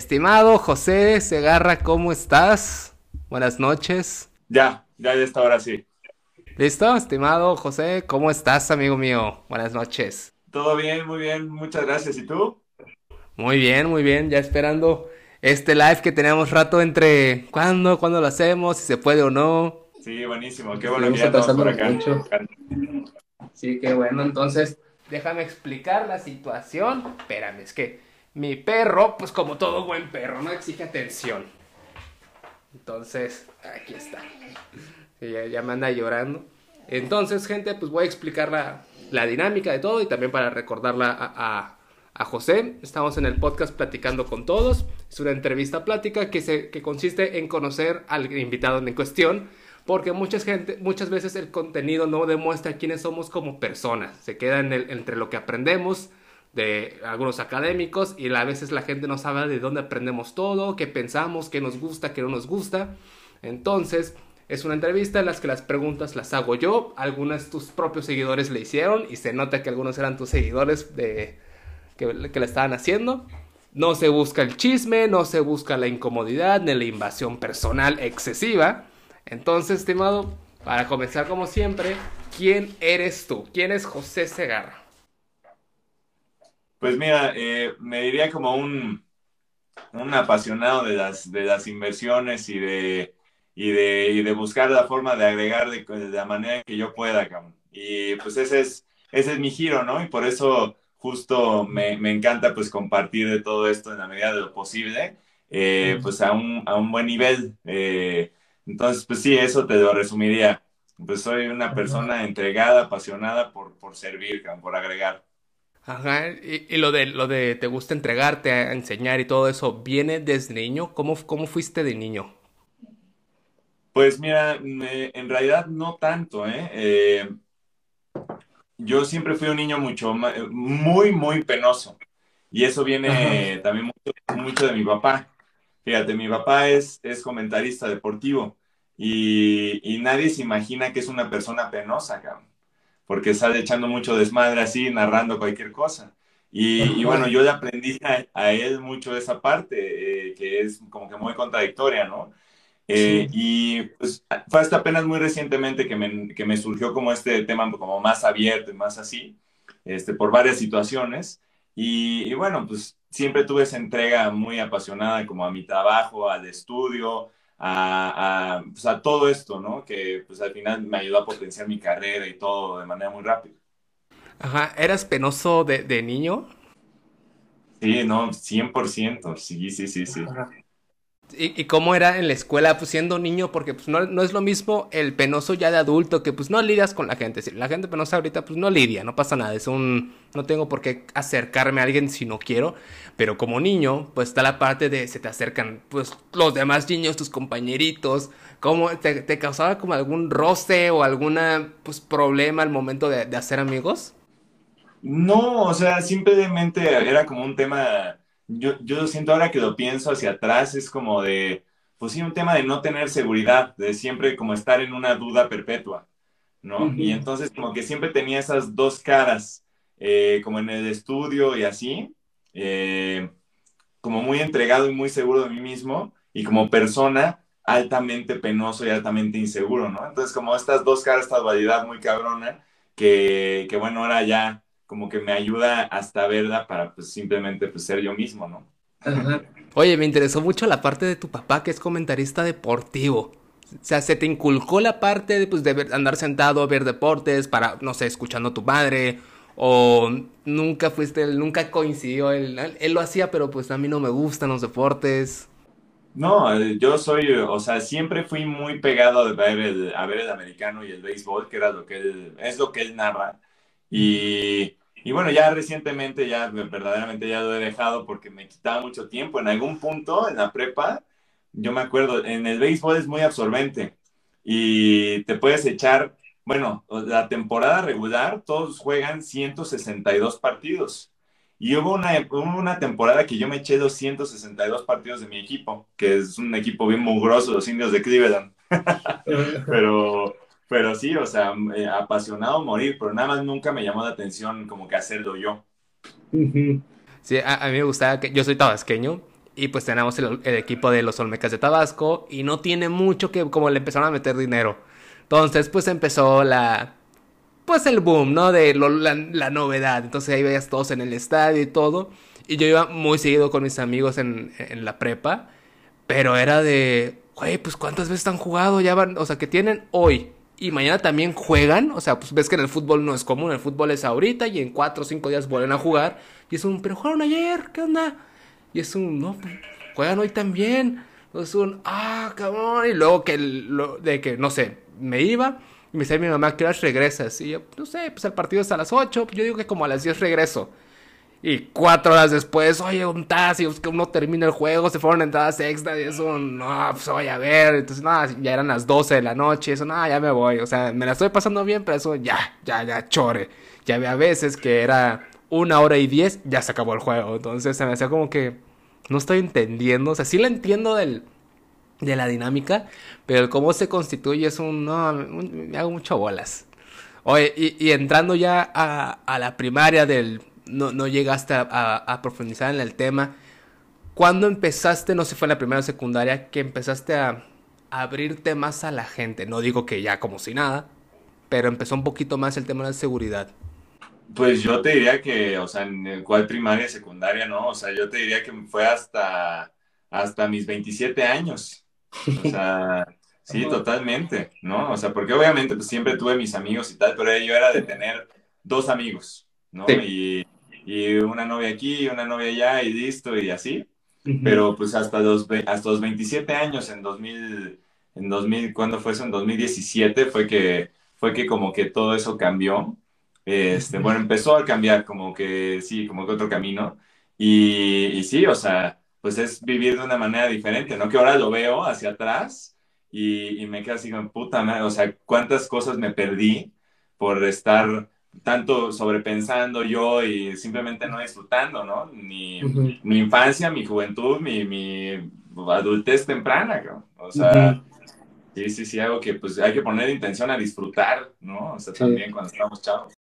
Estimado José Segarra, ¿cómo estás? Buenas noches. Ya, ya de esta hora sí. ¿Listo? Estimado José, ¿cómo estás, amigo mío? Buenas noches. Todo bien, muy bien, muchas gracias. ¿Y tú? Muy bien, muy bien, ya esperando este live que teníamos rato entre cuándo, cuándo lo hacemos, si se puede o no. Sí, buenísimo, qué bueno que ya estamos por acá. Mucho. Sí, qué bueno, entonces déjame explicar la situación. Espérame, es que mi perro, pues como todo buen perro, no exige atención. Entonces, aquí está. ya, me anda llorando. Entonces, gente, pues voy a explicar la, dinámica de todo y también para recordarla a, José. Estamos en el podcast Platicando con Todos. Es una entrevista plática que, se, que consiste en conocer al invitado en cuestión. Porque mucha gente, muchas veces el contenido no demuestra quiénes somos como personas. Se queda en el, entre lo que aprendemos, de algunos académicos y a veces la gente no sabe de dónde aprendemos todo, qué pensamos, qué nos gusta, qué no nos gusta. Entonces, es una entrevista en la que las preguntas las hago yo, algunas tus propios seguidores le hicieron y se nota que algunos eran tus seguidores de, que, que le estaban haciendo. No se busca el chisme, no se busca la incomodidad ni la invasión personal excesiva. Entonces, estimado, para comenzar como siempre, ¿quién eres tú? ¿Quién es José Segarra? Pues mira, eh, me diría como un, un apasionado de las, de las inversiones y de, y, de, y de buscar la forma de agregar de, la manera que yo pueda, cabrón. Y pues ese es, ese es mi giro, ¿no? Y por eso justo me, me encanta pues compartir de todo esto en la medida de lo posible, eh, pues a un, a un buen nivel. Eh, entonces, pues sí, eso te lo resumiría. Pues soy una persona entregada, apasionada por, por servir, por agregar. Ajá, y, lo de lo de te gusta entregarte a enseñar y todo eso, ¿viene desde niño? ¿Cómo, cómo fuiste de niño? Pues mira, en realidad no tanto, ¿eh? ¿eh? Yo siempre fui un niño mucho, muy, muy penoso. Y eso viene también mucho, mucho, de mi papá. Fíjate, mi papá es, es comentarista deportivo y, y nadie se imagina que es una persona penosa, cabrón porque sale echando mucho desmadre así, narrando cualquier cosa. Y, bueno, yo le aprendí a, él mucho esa parte, eh, que es como que muy contradictoria, ¿no? Eh, y pues, fue hasta apenas muy recientemente que me, que me, surgió como este tema como más abierto y más así, este, por varias situaciones. Y, y, bueno, pues siempre tuve esa entrega muy apasionada como a mi trabajo, al estudio, a, pues, a, todo esto, ¿no? Que pues al final me ayudó a potenciar mi carrera y todo de manera muy rápida. Ajá, ¿eras penoso de, de niño? Sí, no, 100%, sí, sí, sí, sí. ¿Y, cómo era en la escuela, pues siendo niño? Porque pues no, no, es lo mismo el penoso ya de adulto, que pues no lidias con la gente. La gente penosa ahorita pues no lidia, no pasa nada. Es un... No tengo por qué acercarme a alguien si no quiero. Pero como niño, pues está la parte de se te acercan pues los demás niños, tus compañeritos. ¿Cómo te, te causaba como algún roce o alguna pues problema al momento de, de hacer amigos? No, o sea, simplemente era como un tema yo, yo siento ahora que lo pienso hacia atrás, es como de, pues sí, un tema de no tener seguridad, de siempre como estar en una duda perpetua, ¿no? Y entonces como que siempre tenía esas dos caras, eh, como en el estudio y así, eh, como muy entregado y muy seguro de mí mismo, y como persona altamente penoso y altamente inseguro, ¿no? Entonces como estas dos caras, esta dualidad muy cabrona, que, que bueno, ahora ya como que me ayuda hasta verla para pues simplemente pues, ser yo mismo, ¿no? Oye, me interesó mucho la parte de tu papá que es comentarista deportivo. O sea, ¿se te inculcó la parte de, pues, de andar sentado a ver deportes para, no sé, escuchando a tu madre? ¿O nunca fuiste, nunca coincidió? Él, él lo hacía, pero pues a mí no me gustan los deportes. No, eh, yo soy, o sea, siempre fui muy pegado a ver el, a ver el americano y el béisbol, que era lo que él, es lo que él narra. Y y bueno, ya recientemente, ya verdaderamente ya lo he dejado porque me quitaba mucho tiempo. En algún punto, en la prepa, yo me acuerdo, en el béisbol es muy absorbente y te puedes echar, bueno, la temporada regular, todos juegan 162 partidos. Y hubo una, una temporada que yo me eché 262 partidos de mi equipo, que es un equipo bien mugroso, los indios de Cleveland. Pero pero sí, o sea, eh, apasionado morir, pero nada más nunca me llamó la atención como que hacerlo yo. Sí, a, mí me gustaba que yo soy tabasqueño y pues tenemos el, equipo de los Olmecas de Tabasco y no tiene mucho que como le empezaron a meter dinero. Entonces pues empezó la... Pues el boom, ¿no? De la, novedad. Entonces ahí veías todos en el estadio y todo. Y yo iba muy seguido con mis amigos en, en la prepa. Pero era de... Güey, pues cuántas veces han jugado, ya van... O sea, que tienen hoy y mañana también juegan. O sea, pues ves que en el fútbol no es común, el fútbol es ahorita y en cuatro o cinco días vuelven a jugar. Y es un, pero jugaron ayer, ¿qué onda? Y es un, no, pues, juegan hoy también. Es un, ah, cabrón. Y luego que, lo, de que, no sé, me iba y me decía mi mamá, ¿qué horas regresas? Y yo, no sé, pues el partido es a las 8. Yo digo que como a las 10 regreso. Y cuatro horas después, oye, un taxi, que uno termina el juego, se fueron entradas extra y eso, no, pues voy a ver. Entonces, nada, ya eran las 12 de la noche, eso, nada, ya me voy. O sea, me la estoy pasando bien, pero eso ya, ya, ya, chore. Ya había veces que era una hora y diez, ya se acabó el juego. Entonces se me hacía como que no estoy entendiendo. O sea, sí la entiendo del, de la dinámica, pero el cómo se constituye es un. No, me hago mucho bolas. Oye, y, entrando ya a, a, la primaria del. No, no llegaste a, a, profundizar en el tema. ¿Cuándo empezaste, no sé si fue en la primaria o secundaria, que empezaste a abrirte más a la gente? No digo que ya como si nada, pero empezó un poquito más el tema de la seguridad. Pues yo te diría que, o sea, en el cual primaria, secundaria, ¿no? O sea, yo te diría que fue hasta, hasta mis 27 años. O sea, sí, totalmente, ¿no? O sea, porque obviamente pues siempre tuve mis amigos y tal, pero yo era de tener dos amigos, ¿no? Y, y, una novia aquí, una novia allá y listo y así. Pero pues hasta los, hasta los 27 años, en 2000, en 2000, ¿cuándo fue eso? En 2017 fue que, fue que como que todo eso cambió. Este, bueno, empezó a cambiar como que, sí, como que otro camino. Y, y, sí, o sea, pues es vivir de una manera diferente, ¿no? Que ahora lo veo hacia atrás y, y me quedo así como, puta madre, o sea, cuántas cosas me perdí por estar tanto sobrepensando yo y simplemente no disfrutando, ¿no? Ni mi infancia, mi juventud, mi, mi adultez temprana, ¿no? O sea, sí, sí, sí, algo que pues hay que poner intención a disfrutar, ¿no? O sea, también cuando estamos chavos.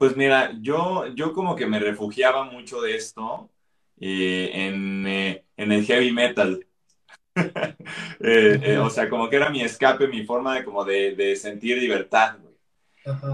Pues mira, yo, yo como que me refugiaba mucho de esto eh, en, eh, en, el heavy metal. Eh, o sea, como que era mi escape, mi forma de como de, de sentir libertad,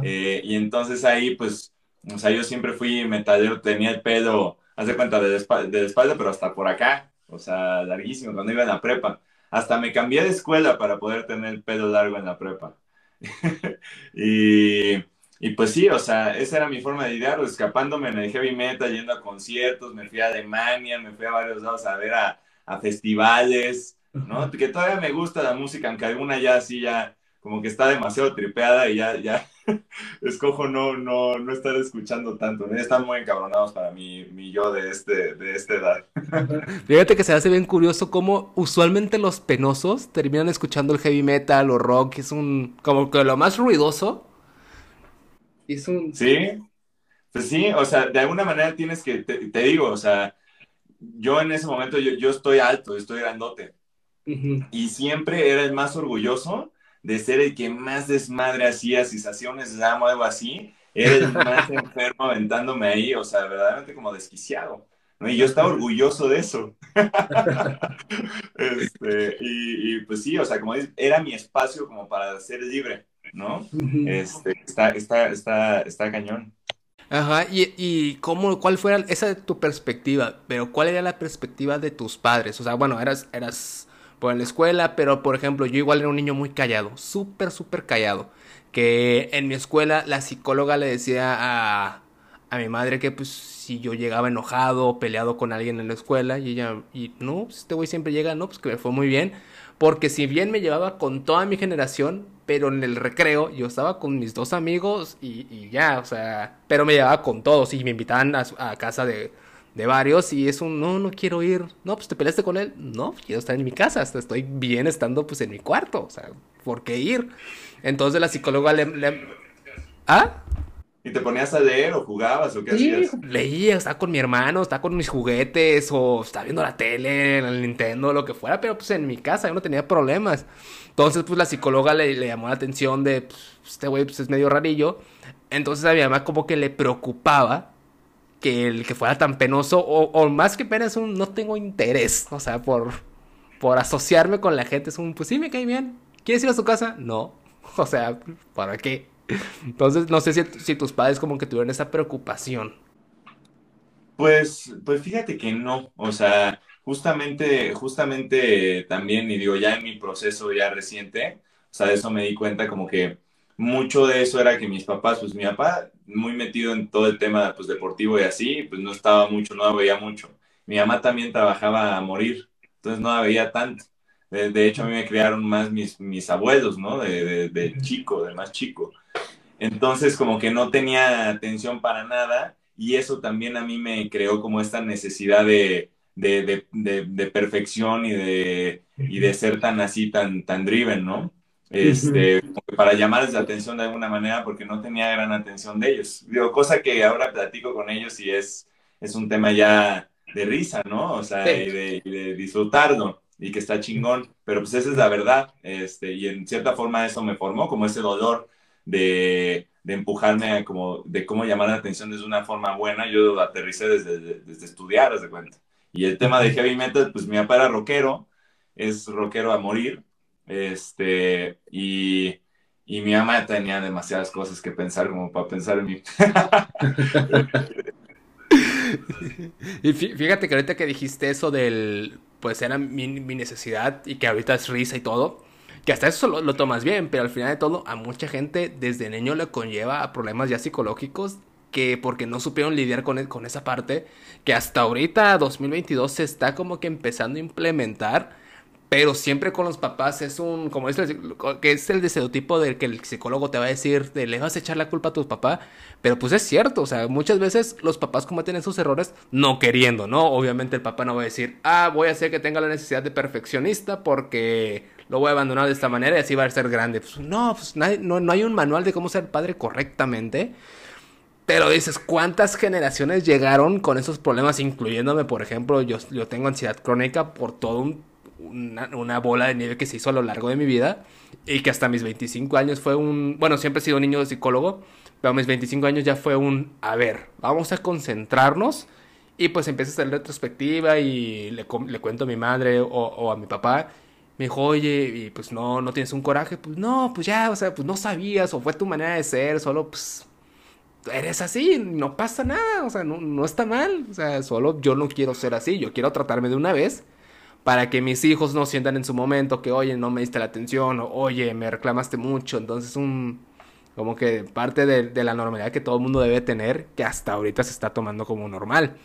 y entonces ahí, pues, o sea, yo siempre fui metalero, tenía el pelo, haz de cuenta, de la, de la espalda, pero hasta por acá, o sea, larguísimo, cuando iba en la prepa. Hasta me cambié de escuela para poder tener el pelo largo en la prepa. y y pues sí, o sea, esa era mi forma de idearlo, escapándome en el heavy metal, yendo a conciertos, me fui a Alemania, me fui a varios lados a ver a, festivales, ¿no? Que todavía me gusta la música, aunque alguna ya así ya como que está demasiado tripeada y ya, ya escojo no, no, no estar escuchando tanto, ¿no? Están muy encabronados para mi, mi yo de, este, de esta edad. Fíjate que se hace bien curioso cómo usualmente los penosos terminan escuchando el heavy metal o rock, que es un, como que lo más ruidoso, Sí, pues sí, o sea, de alguna manera tienes que, te, digo, o sea, yo en ese momento, yo, yo estoy alto, estoy grandote. Y siempre era el más orgulloso de ser el que más desmadre hacía, si se hacía un slam o algo así, era el más enfermo aventándome ahí, o sea, verdaderamente como desquiciado. ¿no? Y yo estaba orgulloso de eso. este, y, y, pues sí, o sea, como dices, era mi espacio como para ser libre. ¿No? Este, está, está, está, está cañón. Ajá, y, y cómo, cuál fuera esa de tu perspectiva, pero cuál era la perspectiva de tus padres, o sea, bueno, eras, eras por la escuela, pero por ejemplo, yo igual era un niño muy callado, súper, súper callado, que en mi escuela la psicóloga le decía a, a mi madre que pues si yo llegaba enojado o peleado con alguien en la escuela y ella, y no, pues este güey siempre llega, no, pues que me fue muy bien, porque si bien me llevaba con toda mi generación, pero en el recreo yo estaba con mis dos amigos y, ya, o sea, pero me llevaba con todos y me invitaban a, casa de, de, varios y es un, no, no quiero ir, no, pues te peleaste con él, no, quiero estar en mi casa, hasta estoy bien estando pues en mi cuarto, o sea, ¿por qué ir? Entonces la psicóloga le... le ¿Ah? ¿Y te ponías a leer o jugabas o qué hacías? Leía, estaba con mi hermano, estaba con mis juguetes o estaba viendo la tele, el Nintendo, lo que fuera, pero pues en mi casa yo no tenía problemas. Entonces pues la psicóloga le, llamó la atención de, pues, este güey pues es medio rarillo. Entonces a mi mamá como que le preocupaba que el que fuera tan penoso o, más que pena es un no tengo interés, o sea, por, por asociarme con la gente es un, pues sí me cae bien. ¿Quieres ir a su casa? No. O sea, ¿para qué? Entonces, no sé si, tus padres como que tuvieron esa preocupación. Pues, pues fíjate que no, o sea, justamente, justamente también, y digo, ya en mi proceso ya reciente, o sea, de eso me di cuenta como que mucho de eso era que mis papás, pues mi papá, muy metido en todo el tema pues, deportivo y así, pues no estaba mucho, no veía mucho. Mi mamá también trabajaba a morir, entonces no la veía tanto. De, hecho, a mí me criaron más mis, mis abuelos, ¿no? De, de, chico, de más chico. Entonces, como que no tenía atención para nada y eso también a mí me creó como esta necesidad de, de, perfección y de, y de ser tan así, tan, tan driven, ¿no? Este, para llamarles la atención de alguna manera porque no tenía gran atención de ellos. Digo, cosa que ahora platico con ellos y es, es un tema ya de risa, ¿no? O sea, y, de, y de disfrutarlo y que está chingón, pero pues esa es la verdad, este, y en cierta forma eso me formó, como ese dolor de, de empujarme a como, de cómo llamar la atención desde una forma buena, yo aterricé desde, desde estudiar, de cuenta. Y el tema de heavy metal, pues mi papá era rockero, es rockero a morir, este, y, y mi mamá tenía demasiadas cosas que pensar como para pensar en mí. y fíjate que ahorita que dijiste eso del, pues era mi, necesidad y que ahorita es risa y todo, que hasta eso lo, tomas bien, pero al final de todo a mucha gente desde niño le conlleva a problemas ya psicológicos que porque no supieron lidiar con, e, con esa parte, que hasta ahorita 2022 se está como que empezando a implementar pero siempre con los papás es un, como es el, que es el estereotipo del que el psicólogo te va a decir, de le vas a echar la culpa a tu papá, pero pues es cierto, o sea, muchas veces los papás cometen esos errores no queriendo, ¿no? Obviamente el papá no va a decir, ah, voy a hacer que tenga la necesidad de perfeccionista porque lo voy a abandonar de esta manera y así va a ser grande. Pues no, pues no, no hay un manual de cómo ser padre correctamente. Pero dices, ¿cuántas generaciones llegaron con esos problemas, incluyéndome, por ejemplo, yo, yo tengo ansiedad crónica por todo un una, bola de nieve que se hizo a lo largo de mi vida y que hasta mis 25 años fue un, bueno, siempre he sido niño de psicólogo, pero a mis 25 años ya fue un, a ver, vamos a concentrarnos y pues empieza a hacer retrospectiva y le, le cuento a mi madre o, a mi papá. Me dijo, oye, y pues no, no tienes un coraje. Pues no, pues ya, o sea, pues no sabías o fue tu manera de ser, solo pues eres así, no pasa nada, o sea, no, no está mal, o sea, solo yo no quiero ser así, yo quiero tratarme de una vez para que mis hijos no sientan en su momento que, oye, no me diste la atención, o oye, me reclamaste mucho. Entonces, un como que parte de, la normalidad que todo el mundo debe tener, que hasta ahorita se está tomando como normal.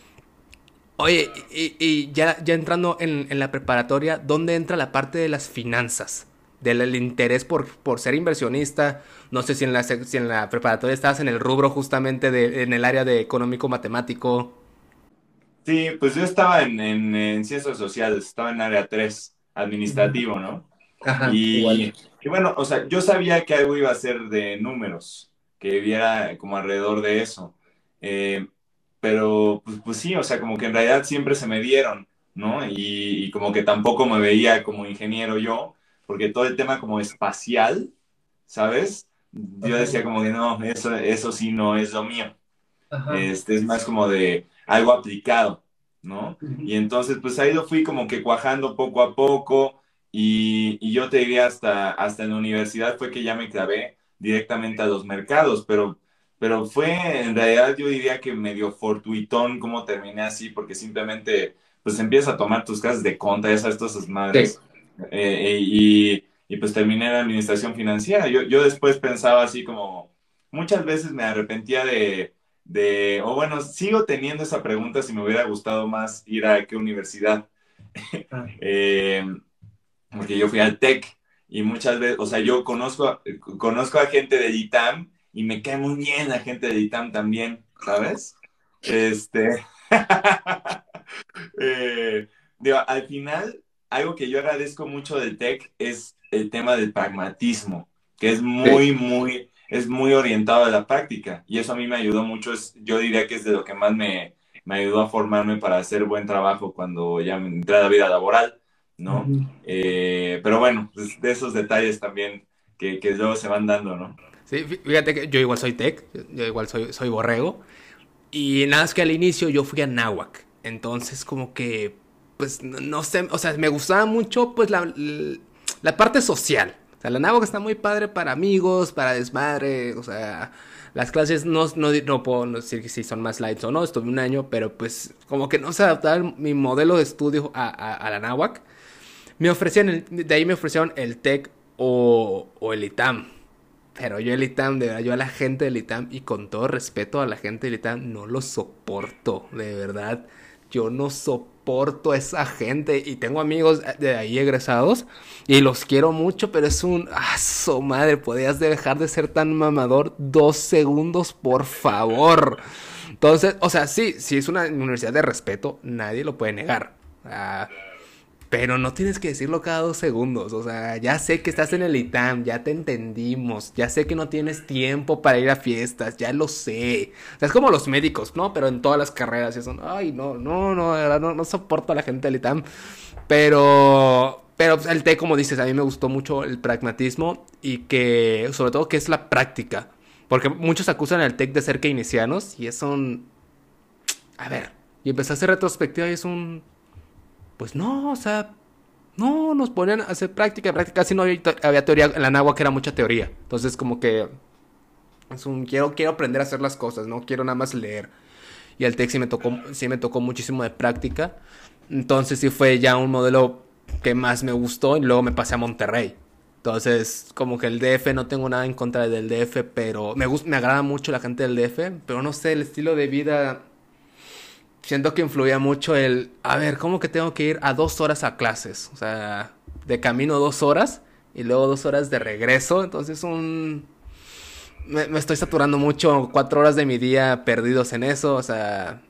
Oye, y, ya, ya entrando en, la preparatoria, ¿dónde entra la parte de las finanzas? Del interés por, por ser inversionista. No sé si en, la, si en la preparatoria estabas en el rubro justamente de, en el área de económico matemático. Sí, pues yo estaba en, en, ciencias sociales, estaba en área 3, administrativo, ¿no? Ajá, y, y, bueno, o sea, yo sabía que algo iba a ser de números, que viera como alrededor de eso. Eh, pero, pues, pues, sí, o sea, como que en realidad siempre se me dieron, ¿no? Y, y, como que tampoco me veía como ingeniero yo, porque todo el tema como espacial, ¿sabes? Yo decía como que no, eso, eso sí no es lo mío. Este es más como de algo aplicado, ¿no? Y entonces, pues ahí lo fui como que cuajando poco a poco y, y, yo te diría hasta, hasta en la universidad fue que ya me clavé directamente a los mercados, pero, pero fue en realidad yo diría que medio fortuitón como terminé así, porque simplemente pues empiezas a tomar tus casas de conta, esas cosas madres. Eh, y, y, pues terminé en administración financiera. Yo, yo después pensaba así como, muchas veces me arrepentía de, de, o bueno, sigo teniendo esa pregunta si me hubiera gustado más ir a qué universidad. Ah. Eh, porque yo fui al TEC y muchas veces, o sea, yo conozco, conozco a gente de ITAM y me cae muy bien la gente de ITAM también, ¿sabes? Este, eh, digo, al final, algo que yo agradezco mucho del TEC es el tema del pragmatismo, que es muy, muy, es muy orientado a la práctica. Y eso a mí me ayudó mucho, es, yo diría que es de lo que más me, me ayudó a formarme para hacer buen trabajo cuando ya me entré a la vida laboral, ¿no? eh, pero bueno, pues de esos detalles también que, que luego se van dando, ¿no? Fíjate que yo igual soy tech, yo igual soy, soy borrego. Y nada más que al inicio yo fui a Nahuac. Entonces como que, pues no, sé, o sea, me gustaba mucho pues la, la parte social. O sea, la Nahuac está muy padre para amigos, para desmadre, o sea, las clases no, no, no puedo decir si son más lights o no, estuve un año, pero pues como que no se adaptaba mi modelo de estudio a, a, a la Nahuac. Me ofrecían, el, de ahí me ofrecieron el TEC o, o el ITAM. Pero yo el ITAM, de verdad, yo a la gente del ITAM, y con todo respeto a la gente del ITAM, no lo soporto, de verdad. Yo no soporto a esa gente. Y tengo amigos de ahí egresados. Y los quiero mucho, pero es un... ¡Ah, madre! Podías dejar de ser tan mamador dos segundos, por favor. Entonces, o sea, sí, sí es una universidad de respeto. Nadie lo puede negar. Ah, pero no tienes que decirlo cada dos segundos. O sea, ya sé que estás en el ITAM, ya te entendimos, ya sé que no tienes tiempo para ir a fiestas, ya lo sé. O sea, es como los médicos, ¿no? Pero en todas las carreras, y son, ay, no, no, no, verdad, no, no soporto a la gente del ITAM. Pero, pero el té, como dices, a mí me gustó mucho el pragmatismo y que, sobre todo, que es la práctica. Porque muchos acusan al TEC de ser keynesianos y es un... A ver, y empecé a hacer retrospectiva y es un pues no, o sea, no, nos ponían a hacer práctica, práctica, casi no había, teoría, en la nagua que era mucha teoría. Entonces como que es un, quiero, quiero aprender a hacer las cosas, no quiero nada más leer. Y el TEC sí me tocó, sí me tocó muchísimo de práctica. Entonces sí fue ya un modelo que más me gustó y luego me pasé a Monterrey. Entonces, como que el DF, no tengo nada en contra del DF, pero me, gusta, me agrada mucho la gente del DF, pero no sé, el estilo de vida siento que influía mucho el, a ver, ¿cómo que tengo que ir a dos horas a clases? O sea, de camino dos horas y luego dos horas de regreso. Entonces un... Me, estoy saturando mucho, cuatro horas de mi día perdidos en eso, o sea...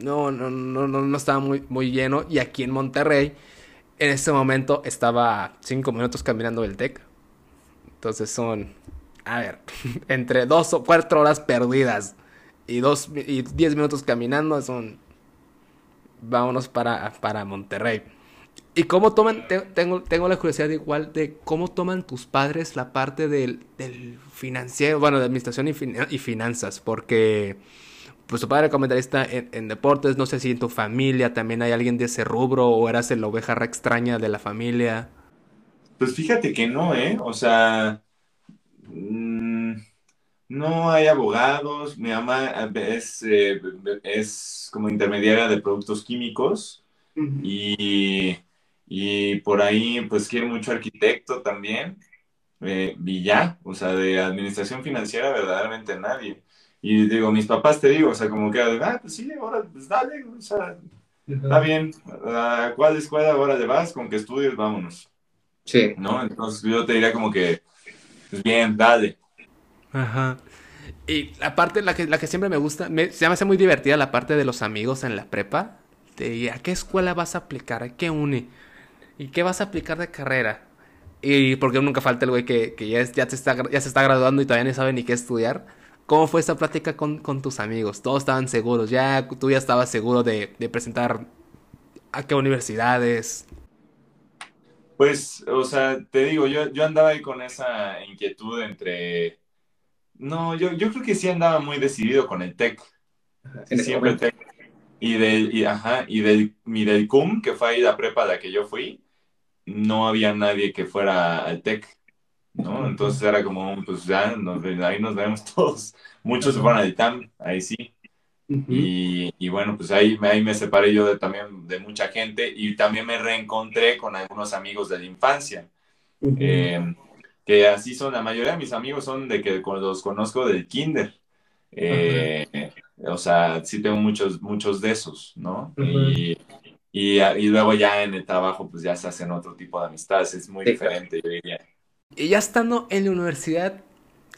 No, no, no, no, no estaba muy, muy lleno. Y aquí en Monterrey, en ese momento estaba cinco minutos caminando del TEC. Entonces son, a ver, entre dos o cuatro horas perdidas y dos y diez minutos caminando son vámonos para, para Monterrey. ¿Y cómo toman? Tengo, tengo la curiosidad igual de cómo toman tus padres la parte del, del financiero, bueno, de administración y, fin, y, finanzas, porque pues tu padre comentarista en, deportes, no sé si en tu familia también hay alguien de ese rubro o eras la oveja extraña de la familia. Pues fíjate que no, ¿eh? O sea, no hay abogados, mi mamá es, eh, es como intermediaria de productos químicos uh -huh. y, y, por ahí pues quiere mucho arquitecto también, eh, y ya, o sea, de administración financiera verdaderamente nadie. Y digo, mis papás te digo, o sea, como que, ah, pues sí, ahora, pues dale, o sea, uh -huh. está bien, ¿a cuál escuela ahora le vas? Con que estudies, vámonos. Sí. ¿No? Entonces yo te diría como que, pues bien, dale. Ajá. Y la parte, la que, la que siempre me gusta, me, se me hace muy divertida la parte de los amigos en la prepa. De a qué escuela vas a aplicar, a qué uni, y qué vas a aplicar de carrera. Y porque nunca falta el güey que, que ya, es, ya, se está, ya se está graduando y todavía no sabe ni qué estudiar. ¿Cómo fue esa plática con, con tus amigos? Todos estaban seguros, ya tú ya estabas seguro de, de presentar a qué universidades. Pues, o sea, te digo, yo, yo andaba ahí con esa inquietud entre no, yo, yo creo que sí andaba muy decidido con el TEC. Siempre TEC. Y del, y, ajá, y del, y del CUM, que fue ahí la prepa a la que yo fui, no había nadie que fuera al TEC. ¿no? Entonces era como, pues ya, nos, ahí nos vemos todos. Muchos se fueron al TAM, ahí sí. Uh -huh. y, y, bueno, pues ahí, ahí me separé yo de, también de mucha gente y también me reencontré con algunos amigos de la infancia. Uh -huh. eh, que así son, la mayoría de mis amigos son de que los conozco del kinder. Eh, uh -huh. O sea, sí tengo muchos, muchos de esos, ¿no? Uh -huh. y, y, y, luego ya en el trabajo pues ya se hacen otro tipo de amistades, es muy diferente, yo diría. Y ya estando en la universidad,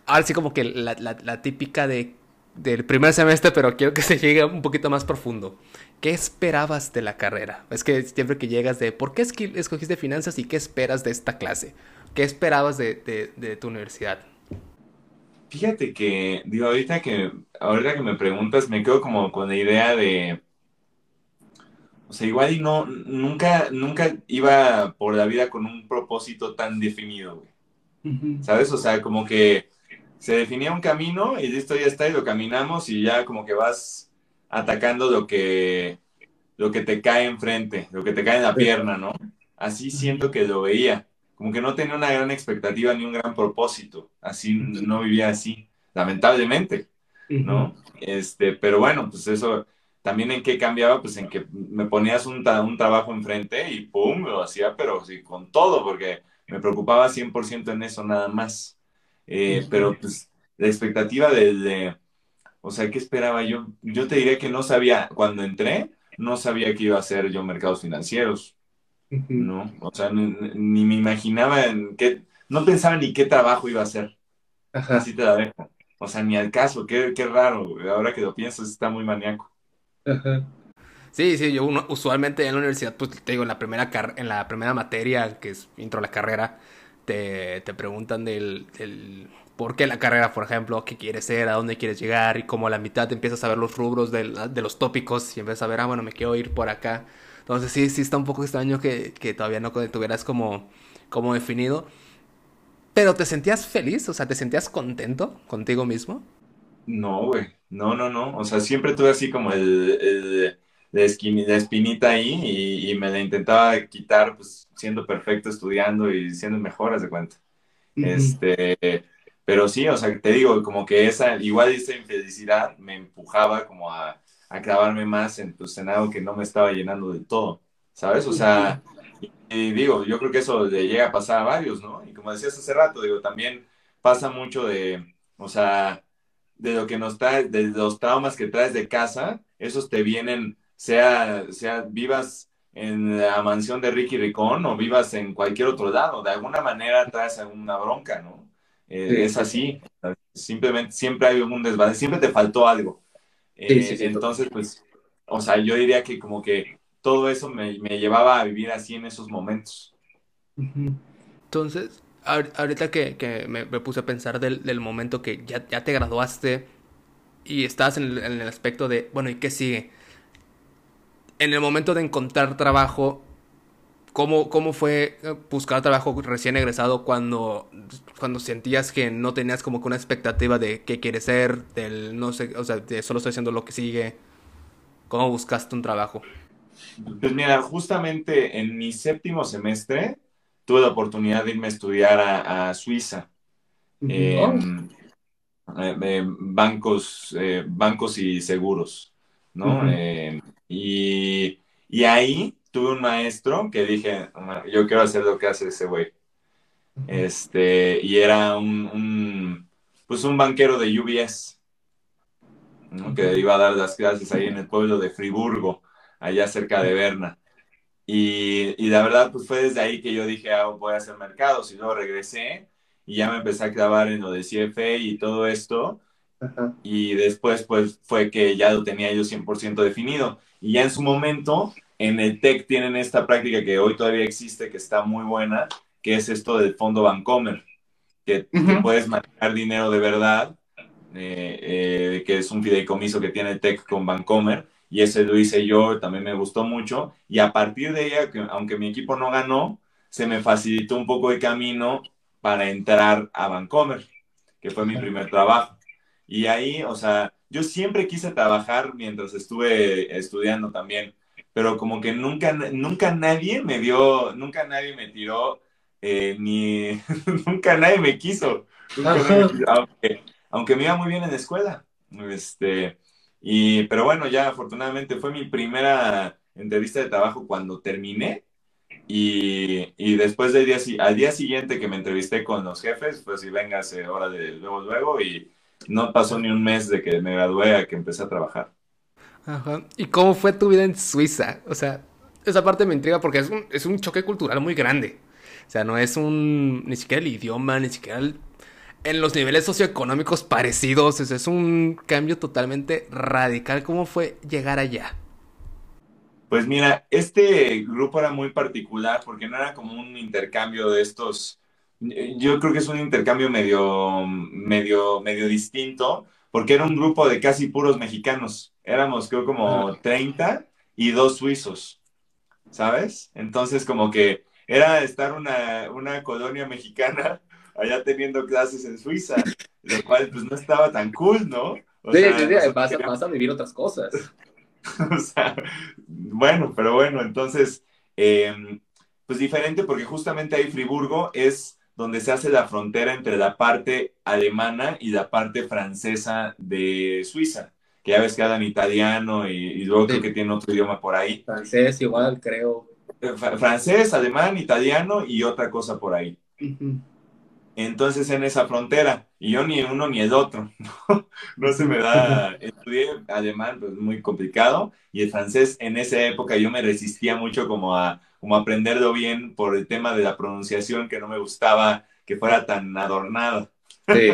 ahora sí como que la, la, la típica de, del primer semestre, pero quiero que se llegue un poquito más profundo. ¿Qué esperabas de la carrera? Es que siempre que llegas de ¿por qué escogiste finanzas y qué esperas de esta clase? ¿Qué esperabas de, de, de tu universidad? Fíjate que, digo, ahorita que, ahorita que me preguntas, me quedo como con la idea de, o sea, igual y no, nunca, nunca iba por la vida con un propósito tan definido, güey. ¿Sabes? O sea, como que se definía un camino y listo, ya está, y lo caminamos y ya como que vas atacando lo que, lo que te cae enfrente, lo que te cae en la pierna, ¿no? Así siento que lo veía. Como que no tenía una gran expectativa ni un gran propósito. Así no vivía así, lamentablemente, ¿no? Este, pero bueno, pues eso también en qué cambiaba, pues en que me ponías un, un trabajo enfrente y pum, lo hacía, pero sí, con todo, porque me preocupaba 100% en eso nada más. Eh, pero pues la expectativa de, o sea, ¿qué esperaba yo? Yo te diría que no sabía, cuando entré, no sabía que iba a hacer yo mercados financieros, ¿no? O sea, ni, me imaginaba en qué, no pensaba ni qué trabajo iba a hacer. Así te la dejo. O sea, ni al caso, qué, qué raro, ahora que lo pienso, está muy maníaco. Sí, sí, yo usualmente en la universidad, pues te digo, en la primera, en la primera materia, que es intro a la carrera, te, te preguntan del, del, por qué la carrera, por ejemplo, qué quieres ser, a dónde quieres llegar, y como a la mitad empiezas a ver los rubros de, de los tópicos y empiezas a ver, ah, bueno, me quiero ir por acá. Entonces sí, sí está un poco extraño que, que todavía no tuvieras como, como definido. Pero ¿te sentías feliz? O sea, ¿te sentías contento contigo mismo? No, güey. No, no, no. O sea, siempre tuve así como el, el la, espinita ahí y, me la intentaba quitar, pues siendo perfecto, estudiando y siendo mejor, de cuenta. Este, pero sí, o sea, te digo, como que esa, igual esa infelicidad me empujaba como a, a clavarme más en, pues, en algo que no me estaba llenando del todo, ¿sabes? O sea, y, digo, yo creo que eso le llega a pasar a varios, ¿no? Y como decías hace rato, digo, también pasa mucho de, o sea, de lo que nos trae, de los traumas que traes de casa, esos te vienen, sea, sea vivas en la mansión de Ricky Ricón o vivas en cualquier otro lado, de alguna manera traes alguna bronca, ¿no? Eh, es así, simplemente siempre hay un desbalance, siempre te faltó algo. Eh, entonces, pues, o sea, yo diría que como que todo eso me, me llevaba a vivir así en esos momentos. Entonces, ahorita que, que me, puse a pensar del, del momento que ya, ya, te graduaste y estás en el, en el, aspecto de, bueno, ¿y qué sigue? En el momento de encontrar trabajo, ¿cómo, cómo fue buscar trabajo recién egresado cuando, cuando sentías que no tenías como que una expectativa de qué quieres ser, del no sé, o sea, de solo estoy haciendo lo que sigue? ¿Cómo buscaste un trabajo? Pues mira, justamente en mi séptimo semestre tuve la oportunidad de irme a estudiar a, Suiza. Em, eh, bancos, eh, bancos y seguros, ¿no? Em, y, ahí tuve un maestro que dije, yo quiero hacer lo que hace ese güey. Este, y era un, pues un banquero de UBS, que iba a dar las clases ahí en el pueblo de Friburgo, allá cerca de Berna. Y, y, la verdad, pues fue desde ahí que yo dije, ah, voy a hacer mercados. Y luego regresé y ya me empecé a clavar en lo de CFA y todo esto. Y después, pues fue que ya lo tenía yo 100% definido. Y ya en su momento, en el TEC tienen esta práctica que hoy todavía existe, que está muy buena, que es esto del fondo Bancomer, que, puedes manejar dinero de verdad, eh, eh, que es un fideicomiso que tiene el TEC con Bancomer y ese lo hice yo, también me gustó mucho. Y a partir de ella, aunque mi equipo no ganó, se me facilitó un poco el camino para entrar a Vancomer, que fue mi primer trabajo. Y ahí, o sea, yo siempre quise trabajar mientras estuve estudiando también, pero como que nunca, nunca nadie me dio, nunca nadie me tiró, eh, ni, nunca nadie me quiso. aunque, aunque me iba muy bien en la escuela. Este, y, pero bueno, ya afortunadamente fue mi primera entrevista de trabajo cuando terminé. Y, y después del día, al día siguiente que me entrevisté con los jefes, pues sí, véngase ahora de luego, luego. Y no pasó ni un mes de que me gradué a que empecé a trabajar. Ajá. ¿Y cómo fue tu vida en Suiza? O sea, esa parte me intriga porque es un, es un choque cultural muy grande. O sea, no es un. ni siquiera el idioma, ni siquiera en los niveles socioeconómicos parecidos. Es, es un cambio totalmente radical. ¿Cómo fue llegar allá? Pues mira, este grupo era muy particular porque no era como un intercambio de estos. Yo creo que es un intercambio medio, medio, medio distinto, porque era un grupo de casi puros mexicanos. Éramos, creo, como 30 y dos suizos, ¿sabes? Entonces, como que era estar una, una colonia mexicana allá teniendo clases en Suiza, lo cual pues no estaba tan cool, ¿no? O sí, sí, sí, vas, a vivir otras cosas. o sea, bueno, pero bueno, entonces, em, pues diferente porque justamente ahí Friburgo es donde se hace la frontera entre la parte alemana y la parte francesa de Suiza, que ya ves que hablan italiano y, luego creo que tiene otro idioma por ahí. Francés igual, creo. Eh, francés, alemán, italiano y otra cosa por ahí. Entonces en esa frontera, y yo ni uno ni el otro, no, se me da, estudié alemán, pues muy complicado, y el francés en esa época yo me resistía mucho como a, como aprenderlo bien por el tema de la pronunciación que no me gustaba que fuera tan adornado. Sí.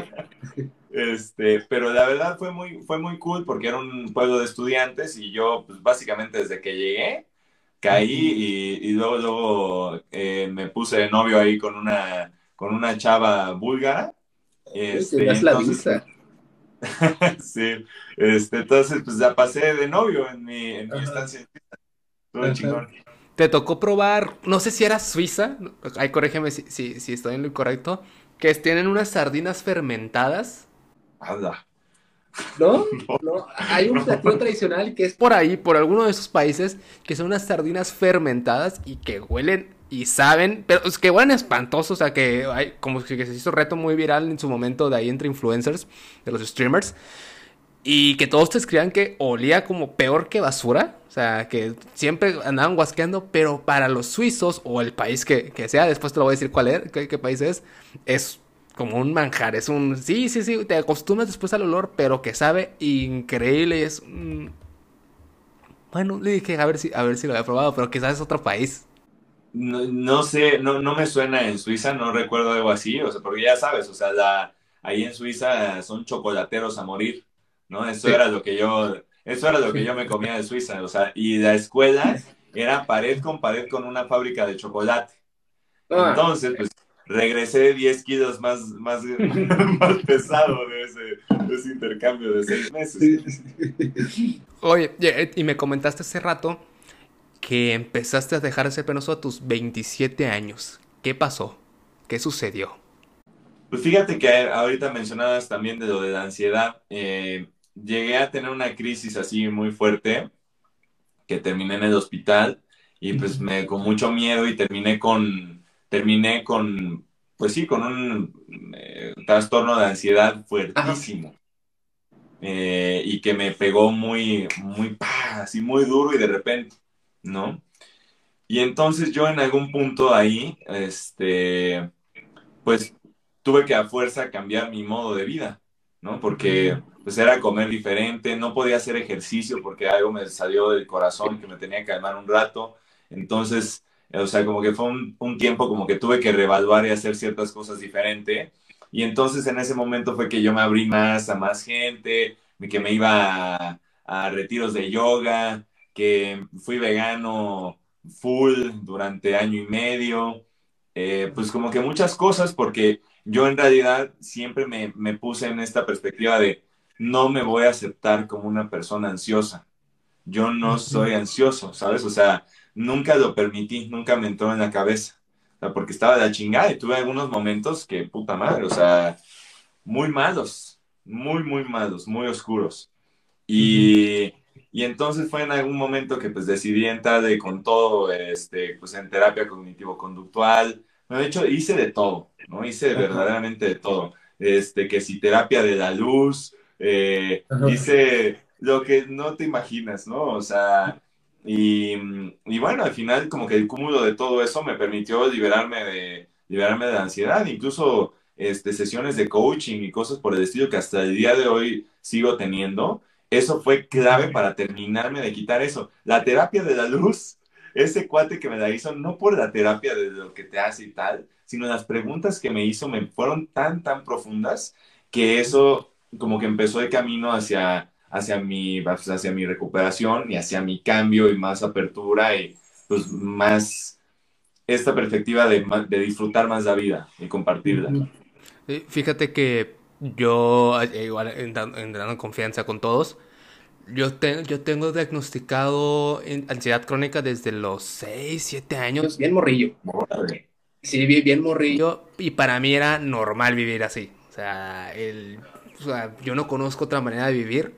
Este, pero la verdad fue muy, fue muy cool porque era un pueblo de estudiantes y yo, pues básicamente desde que llegué, caí y, luego, luego eh, me puse de novio ahí con una, con una chava búlgara. Este, entonces, sí, este, entonces pues ya pasé de novio en mi, en mi estancia. Todo chingón. Te tocó probar, no sé si era Suiza, ahí corrígeme si, si, si estoy en lo correcto, que tienen unas sardinas fermentadas. Habla. ¿No? ¿No? Hay un platillo tradicional que es por ahí, por alguno de esos países, que son unas sardinas fermentadas y que huelen y saben, pero es que huelen espantosos, o sea que hay como que se hizo reto muy viral en su momento de ahí entre influencers, de los streamers, y que todos te escriban que olía como peor que basura, o sea que siempre andaban guasqueando, pero para los suizos o el país que, sea, después te lo voy a decir cuál es, qué país es, es como un manjar, es un... Sí, sí, sí, te acostumbras después al olor, pero que sabe increíble, es... Bueno, le dije a ver si, a ver si lo había probado, pero quizás es otro país. No, sé, no, no me suena en Suiza, no recuerdo algo así, o sea, porque ya sabes, o sea, la, ahí en Suiza son chocolateros a morir, ¿no? Eso era lo que yo, eso era lo que yo me comía de Suiza, o sea, y la escuela era pared con pared con una fábrica de chocolate. Ah. Entonces, pues regresé 10 kilos más, más, más pesado de ese, intercambio de seis meses. Oye, y me comentaste hace rato que empezaste a dejar ese penoso a tus 27 años. ¿Qué pasó? ¿Qué sucedió? Pues fíjate que ahorita mencionabas también de lo de la ansiedad. Eh, llegué a tener una crisis así muy fuerte que terminé en el hospital y pues me con mucho miedo y terminé con terminé con, pues sí, con un eh, trastorno de ansiedad fuertísimo. Eh, y que me pegó muy, muy, así muy duro y de repente, ¿no? Y entonces yo en algún punto ahí, este, pues tuve que a fuerza cambiar mi modo de vida, ¿no? Porque pues era comer diferente, no podía hacer ejercicio porque algo me salió del corazón que me tenía que calmar un rato. Entonces, o sea, como que fue un, tiempo como que tuve que reevaluar y hacer ciertas cosas diferente. Y entonces en ese momento fue que yo me abrí más a más gente, que me iba a, retiros de yoga, que fui vegano full durante año y medio. Eh, pues como que muchas cosas porque yo en realidad siempre me, me puse en esta perspectiva de no me voy a aceptar como una persona ansiosa. Yo no soy ansioso, ¿sabes? O sea, nunca lo permití, nunca me entró en la cabeza. O sea, porque estaba de la chingada y tuve algunos momentos que, puta madre, o sea, muy malos, muy, muy malos, muy oscuros. Y, y entonces fue en algún momento que pues decidí entrar de, con todo, este, pues en terapia cognitivo-conductual. de hecho, hice de todo, ¿no? Hice verdaderamente de todo. Este, que si terapia de la luz, eh, hice lo que no te imaginas, ¿no? O sea, y, y, bueno, al final como que el cúmulo de todo eso me permitió liberarme de, liberarme de la ansiedad, incluso este, sesiones de coaching y cosas por el estilo que hasta el día de hoy sigo teniendo. Eso fue clave para terminarme de quitar eso. La terapia de la luz ese cuate que me la hizo, no por la terapia de lo que te hace y tal, sino las preguntas que me hizo me fueron tan, tan profundas que eso como que empezó de camino hacia, hacia, mi, pues, hacia mi recuperación y hacia mi cambio y más apertura y pues más esta perspectiva de, de disfrutar más la vida y compartirla. Fíjate que yo, eh, igual entrando en confianza con todos, yo, yo tengo diagnosticado ansiedad crónica desde los 6, 7 años. Bien morrillo. Sí, bien, bien morrillo. Y para mí era normal vivir así. O sea, el, o sea, yo no conozco otra manera de vivir.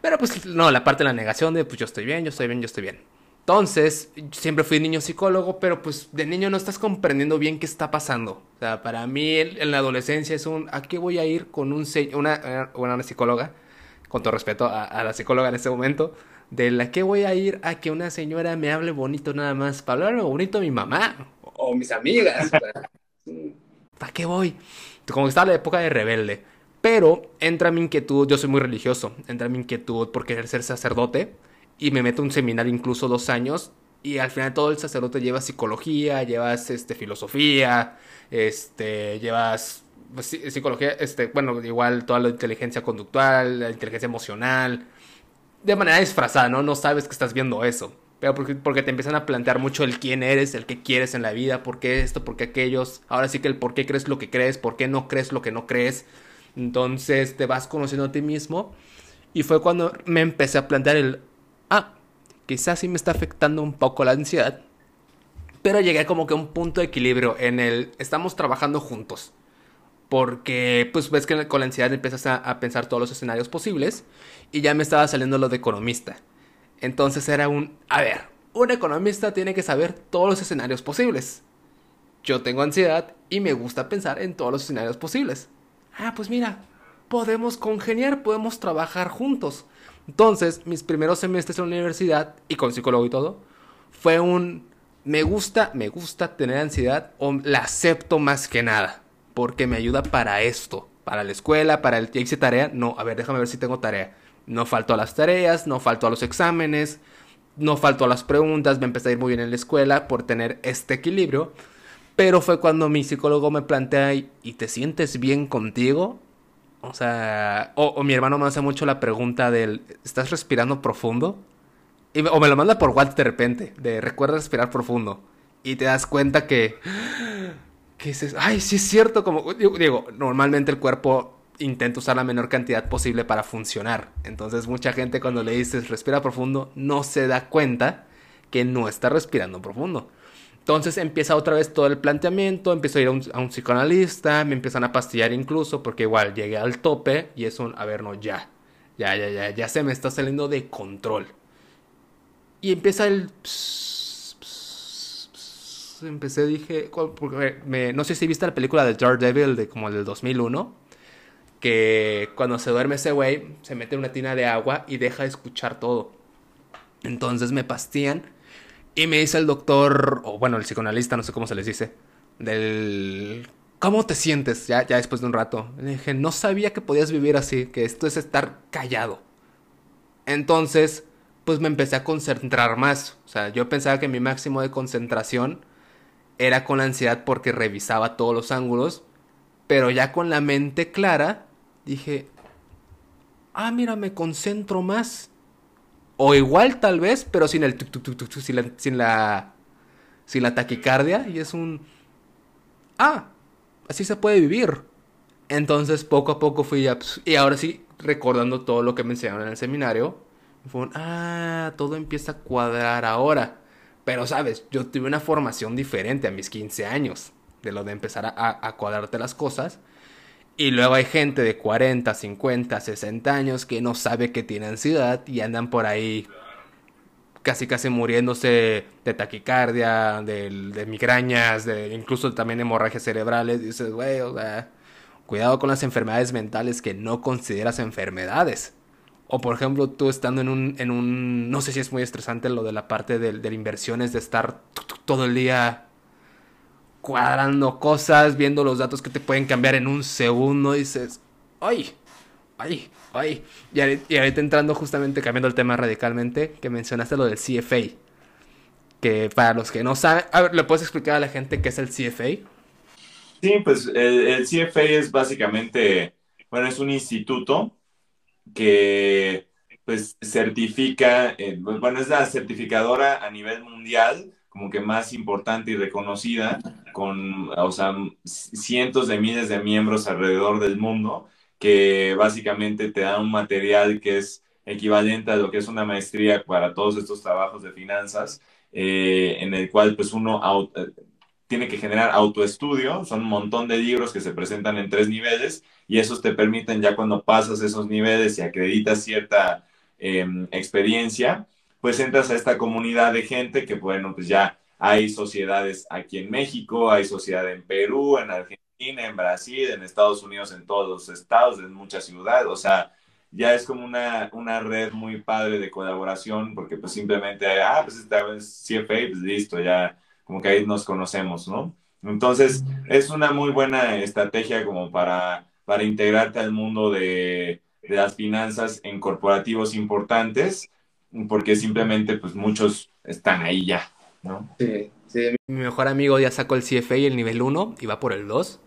Pero pues no, la parte de la negación de pues yo estoy bien, yo estoy bien, yo estoy bien. Entonces, siempre fui niño psicólogo, pero pues de niño no estás comprendiendo bien qué está pasando. O sea, para mí en la adolescencia es un, ¿a qué voy a ir con un, una, una psicóloga? Con todo respeto a, la psicóloga en este momento. De la que voy a ir a que una señora me hable bonito nada más. Para hablarme bonito a mi mamá. O mis amigas. ¿Para qué voy? Como que estaba la época de rebelde. Pero entra mi inquietud, yo soy muy religioso, entra mi inquietud por querer ser sacerdote y me meto a un seminario incluso dos años y al final todo el sacerdote lleva psicología, llevas este, filosofía, este, llevas pues, psicología, este, bueno, igual toda la inteligencia conductual, la inteligencia emocional, de manera disfrazada, ¿no? No sabes que estás viendo eso, pero porque, porque te empiezan a plantear mucho el quién eres, el qué quieres en la vida, por qué esto, por qué aquellos, ahora sí que el por qué crees lo que crees, por qué no crees lo que no crees, entonces te vas conociendo a ti mismo y fue cuando me empecé a plantear el ah, quizás sí me está afectando un poco la ansiedad. Pero llegué como que a un punto de equilibrio en el estamos trabajando juntos. Porque pues ves que con la ansiedad empiezas a, pensar todos los escenarios posibles y ya me estaba saliendo lo de economista. Entonces era un, a ver, un economista tiene que saber todos los escenarios posibles. Yo tengo ansiedad y me gusta pensar en todos los escenarios posibles. Ah, pues mira, podemos congeniar, podemos trabajar juntos. Entonces, mis primeros semestres en la universidad, y con psicólogo y todo, fue un me gusta, me gusta tener ansiedad o la acepto más que nada, porque me ayuda para esto, para la escuela, para el hice tarea, no, a ver, déjame ver si tengo tarea. No falto a las tareas, no falto a los exámenes, no falto a las preguntas, me empecé a ir muy bien en la escuela por tener este equilibrio. Pero fue cuando mi psicólogo me plantea, ¿y te sientes bien contigo? O sea, o, mi hermano me hace mucho la pregunta del, ¿estás respirando profundo? Y, o me lo manda por WhatsApp de repente, de recuerda respirar profundo. Y te das cuenta que, que dices, ay, sí es cierto, como digo, normalmente el cuerpo intenta usar la menor cantidad posible para funcionar. Entonces mucha gente cuando le dices respira profundo no se da cuenta que no está respirando profundo. Entonces empieza otra vez todo el planteamiento, empiezo a ir a un, psicoanalista, me empiezan a pastillar incluso, porque igual llegué al tope y es un, a ver, no, ya, ya, ya, ya, ya se me está saliendo de control. Y empieza el... empecé, dije, me, no sé si viste la película de Daredevil de como el del 2001, que cuando se duerme ese güey, se mete en una tina de agua y deja de escuchar todo. Entonces me pastillan y me dice el doctor, o bueno, el psicoanalista, no sé cómo se les dice, del... ¿Cómo te sientes? Ya, ya después de un rato. Le dije, no sabía que podías vivir así, que esto es estar callado. Entonces, pues me empecé a concentrar más. O sea, yo pensaba que mi máximo de concentración era con la ansiedad porque revisaba todos los ángulos. Pero ya con la mente clara, dije, ah, mira, me concentro más. O igual tal vez, pero sin el sin la, sin la sin la taquicardia y es un ah, así se puede vivir. Entonces poco a poco fui ya pues, y ahora sí recordando todo lo que me enseñaron en el seminario, fue un ah, todo empieza a cuadrar ahora. Pero sabes, yo tuve una formación diferente a mis 15 años de lo de empezar a, a cuadrarte las cosas. Y luego hay gente de 40, 50, 60 años que no sabe que tiene ansiedad y andan por ahí casi casi muriéndose de taquicardia, de, migrañas, de incluso también hemorragias cerebrales. Dices, güey, o sea, cuidado con las enfermedades mentales que no consideras enfermedades. O por ejemplo, tú estando en un, en un no sé si es muy estresante lo de la parte de, de inversiones, de estar todo el día cuadrando cosas, viendo los datos que te pueden cambiar en un segundo, dices, ¡ay! ¡ay! ¡ay! Y, ahorita entrando justamente, cambiando el tema radicalmente, que mencionaste lo del CFA. Que para los que no saben, a ver, ¿le puedes explicar a la gente qué es el CFA? Sí, pues el, CFA es básicamente, bueno, es un instituto que pues certifica, eh, bueno, es la certificadora a nivel mundial como que más importante y reconocida, con, o sea, cientos de miles de miembros alrededor del mundo, que básicamente te da un material que es equivalente a lo que es una maestría para todos estos trabajos de finanzas, eh, en el cual pues uno eh, tiene que generar autoestudio, son un montón de libros que se presentan en tres niveles y esos te permiten ya cuando pasas esos niveles y acreditas cierta em, experiencia, pues entras a esta comunidad de gente que bueno, pues ya hay sociedades aquí en México, hay sociedad en Perú, en Argentina, en Brasil, en Estados Unidos, en todos los estados, en muchas ciudades, o sea, ya es como una, una red muy padre de colaboración, porque pues simplemente, ah, pues esta vez CFA, pues listo, ya como que ahí nos conocemos, ¿no? Entonces, es una muy buena estrategia como para, para integrarte al mundo de, de las finanzas en corporativos importantes, porque simplemente pues muchos están ahí ya, ¿no? Sí, sí. Mi mejor amigo ya sacó el CFA y el nivel 1 y va por el 2.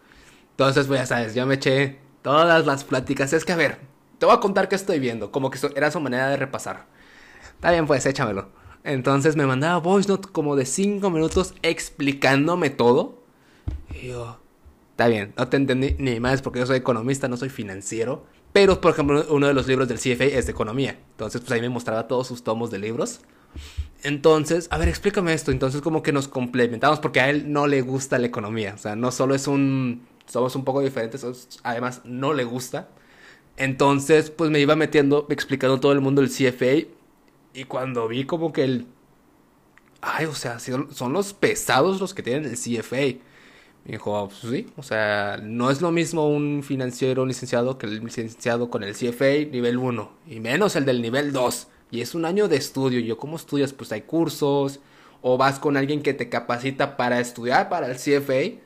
Entonces, pues ya sabes, yo me eché todas las pláticas. Es que, a ver, te voy a contar qué estoy viendo. Como que era su manera de repasar. Está bien, pues échamelo. Entonces me mandaba voice note como de 5 minutos explicándome todo. Y yo, está bien, no te entendí ni más porque yo soy economista, no soy financiero. Pero, por ejemplo, uno de los libros del CFA es de economía. Entonces, pues ahí me mostraba todos sus tomos de libros. Entonces, a ver, explícame esto. Entonces, como que nos complementamos porque a él no le gusta la economía. O sea, no solo es un... Somos un poco diferentes, además no le gusta. Entonces, pues me iba metiendo, explicando todo el mundo el CFA. Y cuando vi como que el... Ay, o sea, son los pesados los que tienen el CFA. Me dijo, pues sí, o sea, no es lo mismo un financiero licenciado que el licenciado con el CFA nivel 1. Y menos el del nivel 2. Y es un año de estudio. Y yo, ¿cómo estudias? Pues hay cursos. O vas con alguien que te capacita para estudiar para el CFA.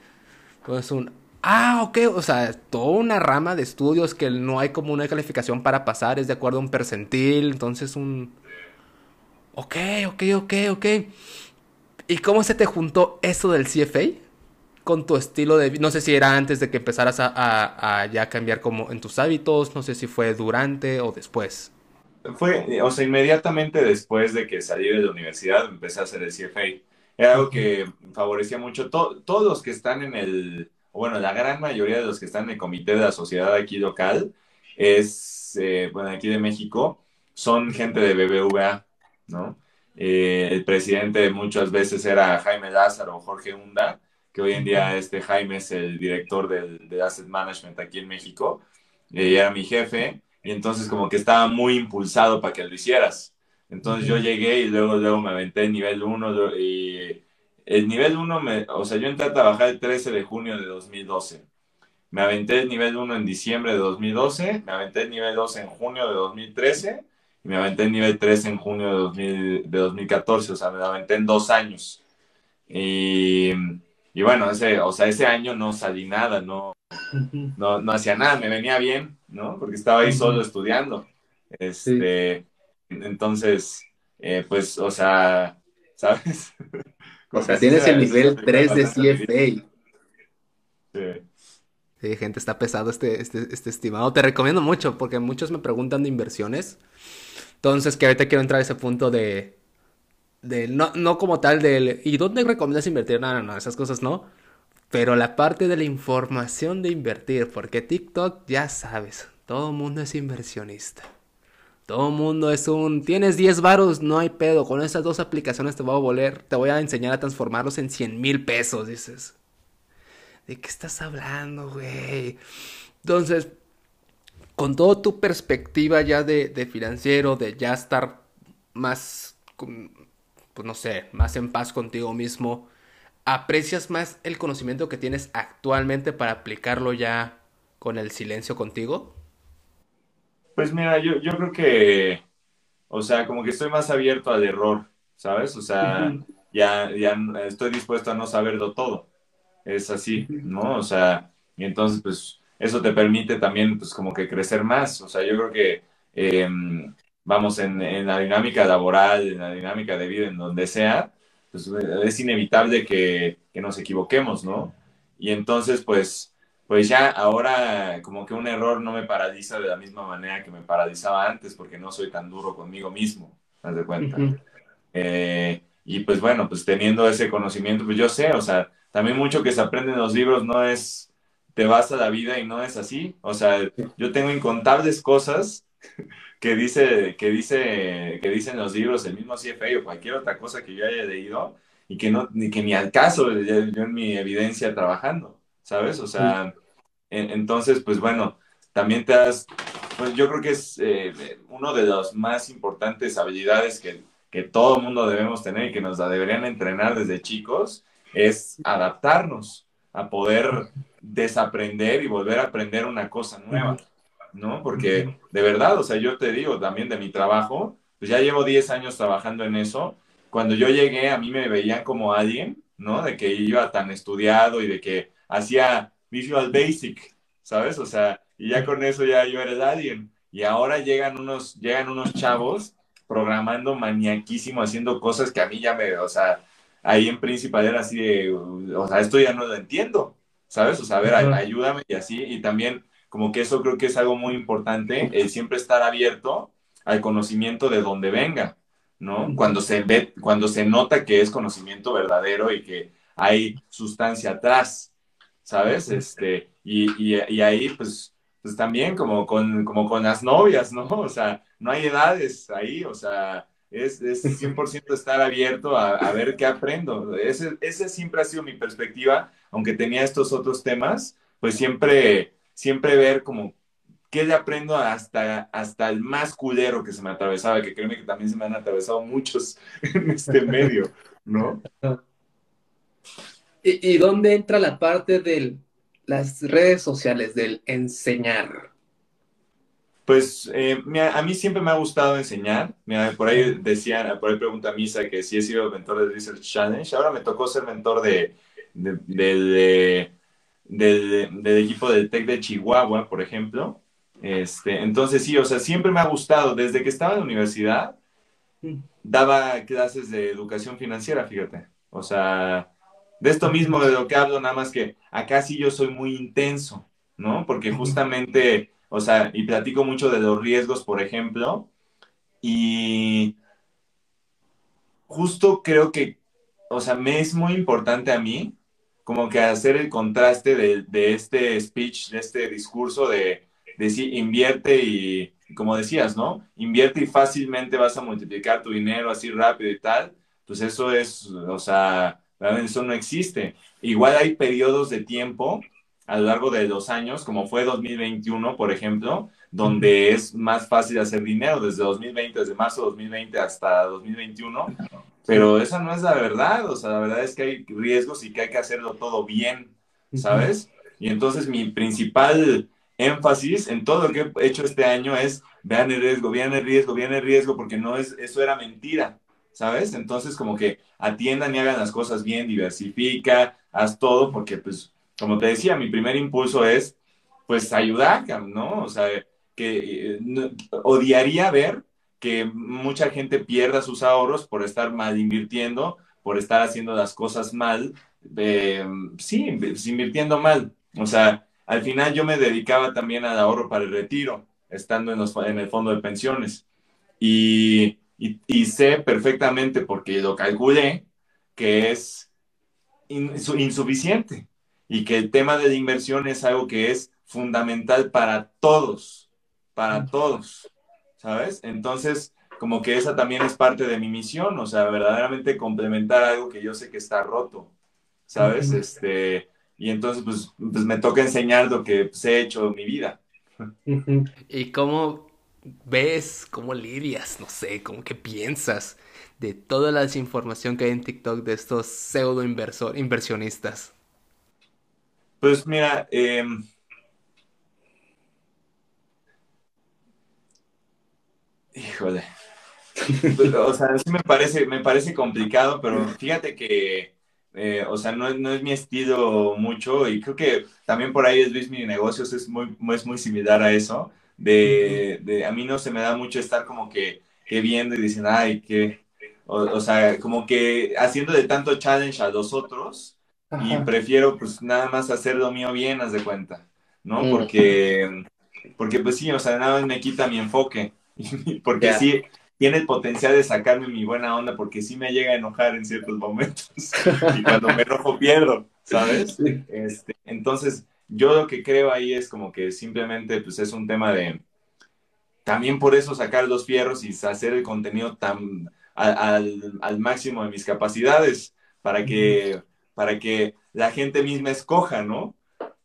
Pues un, Ah, ok, o sea, toda una rama de estudios que no hay como una calificación para pasar, es de acuerdo a un percentil, entonces un... Ok, ok, ok, ok. ¿Y cómo se te juntó eso del CFA con tu estilo de vida? No sé si era antes de que empezaras a, ya cambiar como en tus hábitos, no sé si fue durante o después. Fue, o sea, inmediatamente después de que salí de la universidad empecé a hacer el CFA. Era algo que favorecía mucho. todos los que están en el bueno, la gran mayoría de los que están en el comité de la sociedad aquí local es, eh, bueno, aquí de México, son gente de BBVA, ¿no? Eh, el presidente muchas veces era Jaime Lázaro o Jorge Hunda, que hoy en día este Jaime es el director del, Asset Management aquí en México, y era mi jefe, y entonces como que estaba muy impulsado para que lo hicieras. Entonces yo llegué y luego, luego me aventé el nivel 1 y el nivel 1, o sea, yo entré a trabajar el 13 de junio de 2012. Me aventé el nivel 1 en diciembre de 2012, me aventé el nivel 2 en junio de 2013 y me aventé el nivel 3 en junio de, 2014, o sea, me aventé en dos años. Y, bueno, ese, o sea, ese año no salí nada, no, no, no hacía nada, me venía bien, ¿no? Porque estaba ahí solo estudiando. Este, Entonces, eh, pues, o sea, ¿sabes? O sea, tienes el nivel 3 de CFA. Sí. Sí, gente, está pesado este, este, este estimado. Te recomiendo mucho porque muchos me preguntan de inversiones. Entonces, que ahorita quiero entrar a ese punto de. De no, no como tal del. ¿Y dónde recomiendas invertir? No, no, no, esas cosas no. Pero la parte de la información de invertir, porque TikTok, ya sabes, todo mundo es inversionista. Todo mundo es un... Tienes 10 varos, no hay pedo. Con esas dos aplicaciones te voy a volver... Te voy a enseñar a transformarlos en 100 mil pesos, dices. ¿De qué estás hablando, güey? Entonces, con toda tu perspectiva ya de, de financiero, de ya estar más... Pues no sé, más en paz contigo mismo. ¿Aprecias más el conocimiento que tienes actualmente para aplicarlo ya con el silencio contigo? Pues mira, yo, yo creo que, o sea, como que estoy más abierto al error, ¿sabes? O sea, ya, ya estoy dispuesto a no saberlo todo. Es así, ¿no? O sea, y entonces, pues, eso te permite también, pues, como que crecer más. O sea, yo creo que, em, vamos, en, en, la dinámica laboral, en la dinámica de vida, en donde sea, pues, es inevitable que, que nos equivoquemos, ¿no? Y entonces, pues, pues ya ahora como que un error no me paraliza de la misma manera que me paralizaba antes porque no soy tan duro conmigo mismo, haz de cuenta. Eh, y pues bueno, pues teniendo ese conocimiento, pues yo sé, o sea, también mucho que se aprende en los libros no es, te vas a la vida y no es así. O sea, yo tengo incontables cosas que dice, que dice, que dicen los libros, el mismo CFA o cualquier otra cosa que yo haya leído y que no, ni que ni al caso yo en mi evidencia trabajando, ¿sabes? O sea, entonces, pues bueno, también te das, pues yo creo que es eh, uno de las más importantes habilidades que, que todo mundo debemos tener y que nos la deberían entrenar desde chicos, es adaptarnos a poder desaprender y volver a aprender una cosa nueva, ¿no? Porque de verdad, o sea, yo te digo también de mi trabajo, pues ya llevo 10 años trabajando en eso. Cuando yo llegué, a mí me veían como alguien, ¿no? De que iba tan estudiado y de que hacía Visual Basic, ¿sabes? O sea, y ya con eso ya yo era el alien. Y ahora llegan unos, llegan unos chavos programando maniaquísimo, haciendo cosas que a mí ya me, o sea, ahí en principal era así de, o sea, esto ya no lo entiendo, ¿sabes? O sea, a ver, ayúdame y así, y también como que eso creo que es algo muy importante, el siempre estar abierto al conocimiento de donde venga, ¿no? Cuando se ve, cuando se nota que es conocimiento verdadero y que hay sustancia atrás, ¿sabes? Este, y, y, ahí, pues, pues también como con, como con las novias, ¿no? O sea, no hay edades ahí, o sea, es, es 100% estar abierto a, a, ver qué aprendo. Ese, ese siempre ha sido mi perspectiva, aunque tenía estos otros temas, pues siempre, siempre ver como qué le aprendo hasta, hasta el más culero que se me atravesaba, que créeme que también se me han atravesado muchos en este medio, ¿no? ¿Y, y dónde entra la parte de las redes sociales, del enseñar? Pues eh, a mí siempre me ha gustado enseñar. por ahí decían, por ahí pregunta Misa que si he sido mentor de Research Challenge. Ahora me tocó ser mentor de, de, del equipo del TEC de Chihuahua, por ejemplo. Este, entonces sí, o sea, siempre me ha gustado. Desde que estaba en la universidad, daba clases de educación financiera, fíjate. O sea, de esto mismo de lo que hablo, nada más que acá sí yo soy muy intenso, ¿no? Porque justamente o sea, y platico mucho de los riesgos, por ejemplo, y justo creo que, o sea, me es muy importante a mí como que hacer el contraste de, este speech, de este discurso de decir, invierte y, como decías, ¿no? Invierte y fácilmente vas a multiplicar tu dinero así rápido y tal. Pues eso es, o sea, eso no existe. Igual hay periodos de tiempo a lo largo de los años, como fue 2021, por ejemplo, donde es más fácil hacer dinero desde 2020, desde marzo de 2020 hasta 2021. Pero esa no es la verdad, o sea, la verdad es que hay riesgos y que hay que hacerlo todo bien, ¿sabes? Y entonces mi principal énfasis en todo lo que he hecho este año es, vean el riesgo, vean el riesgo, vean el riesgo, porque no es, eso era mentira, ¿sabes? Entonces como que atiendan y hagan las cosas bien, diversifica, haz todo, porque pues como te decía, mi primer impulso es, pues, ayudar, ¿no? O sea, que eh, odiaría ver que mucha gente pierda sus ahorros por estar mal invirtiendo, por estar haciendo las cosas mal, eh, sí, invirtiendo mal. O sea, al final yo me dedicaba también al ahorro para el retiro, estando en, los, en el fondo de pensiones. Y, y, sé perfectamente, porque lo calculé, que es insuficiente y que el tema de la inversión es algo que es fundamental para todos, para todos, ¿sabes? Entonces, como que esa también es parte de mi misión, o sea, verdaderamente complementar algo que yo sé que está roto, ¿sabes? Este, y entonces, pues, pues me toca enseñar lo que pues, he hecho en mi vida. ¿Y cómo ves, cómo lidias, no sé, cómo que piensas de toda la desinformación que hay en TikTok de estos pseudo inversionistas? Pues mira, em, híjole. o sea, sí me parece, me parece complicado, pero fíjate que, eh, o sea, no, no, es mi estilo mucho y creo que también por ahí es Luis Mi Negocios, es muy, es muy similar a eso. De, de, a mí no se me da mucho estar como que, que viendo y diciendo, ay, qué, o, sea, como que haciendo de tanto challenge a los otros y prefiero pues nada más hacer lo mío bien, haz de cuenta, ¿no? Mm. Porque, porque pues sí, o sea, nada más me quita mi enfoque, porque sí, tiene el potencial de sacarme mi buena onda, porque sí me llega a enojar en ciertos momentos. Y cuando me enojo pierdo, ¿sabes? Este, entonces, yo lo que creo ahí es como que simplemente pues es un tema de también por eso sacar los fierros y hacer el contenido tan al, máximo de mis capacidades para que, para que la gente misma escoja, ¿no?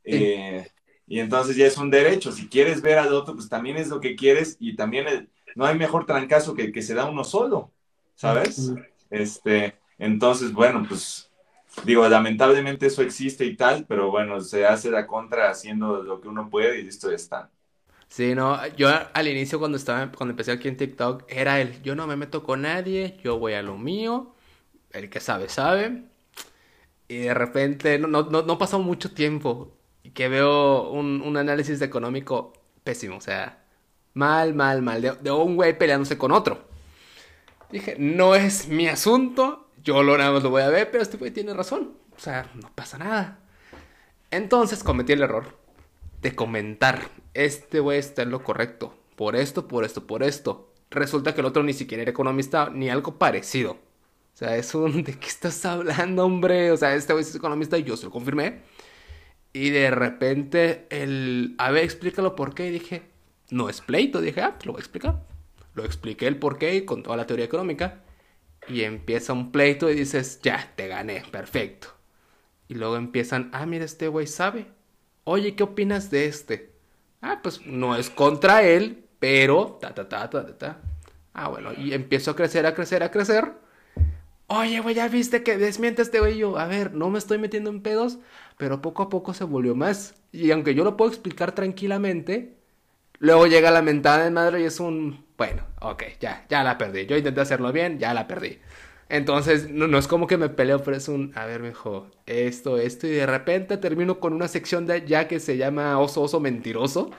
Eh, y entonces ya es un derecho. Si quieres ver al otro, pues también es lo que quieres y también no hay mejor trancazo que el que se da uno solo, ¿sabes? Este, entonces, bueno, pues digo, lamentablemente eso existe y tal, pero bueno, se hace la contra haciendo lo que uno puede y listo, ya está. Sí, no, yo al inicio cuando estaba, cuando empecé aquí en TikTok, era el, yo no me meto con nadie, yo voy a lo mío, el que sabe, sabe. Y de repente, no, no, no pasó mucho tiempo que veo un, un, análisis económico pésimo, o sea, mal, mal, mal, de, un güey peleándose con otro. Dije, no es mi asunto, yo lo nada más lo voy a ver, pero este güey tiene razón, o sea, no pasa nada. Entonces cometí el error de comentar este güey está en lo correcto. Por esto, por esto, por esto. Resulta que el otro ni siquiera era economista ni algo parecido. O sea, es un... ¿De qué estás hablando, hombre? O sea, este güey es economista y yo se lo confirmé. Y de repente el... A ver, explícalo por qué. Y dije, no es pleito. Dije, ah, te lo voy a explicar. Lo expliqué el por qué con toda la teoría económica. Y empieza un pleito y dices, ya, te gané, perfecto. Y luego empiezan, ah, mira, este güey sabe. Oye, ¿qué opinas de este? Ah, pues no es contra él, pero ta ta ta ta ta. Ah, bueno, y empiezo a crecer, a crecer, a crecer. Oye, güey, ya viste que desmiente este güey. Yo, a ver, no me estoy metiendo en pedos, pero poco a poco se volvió más. Y aunque yo lo puedo explicar tranquilamente, luego llega la mentada de madre y es un, bueno, ok, ya, ya la perdí. Yo intenté hacerlo bien, ya la perdí. Entonces, no, es como que me peleo, pero es un, a ver, mejor, esto, esto, y de repente termino con una sección de ya que se llama oso, oso mentiroso.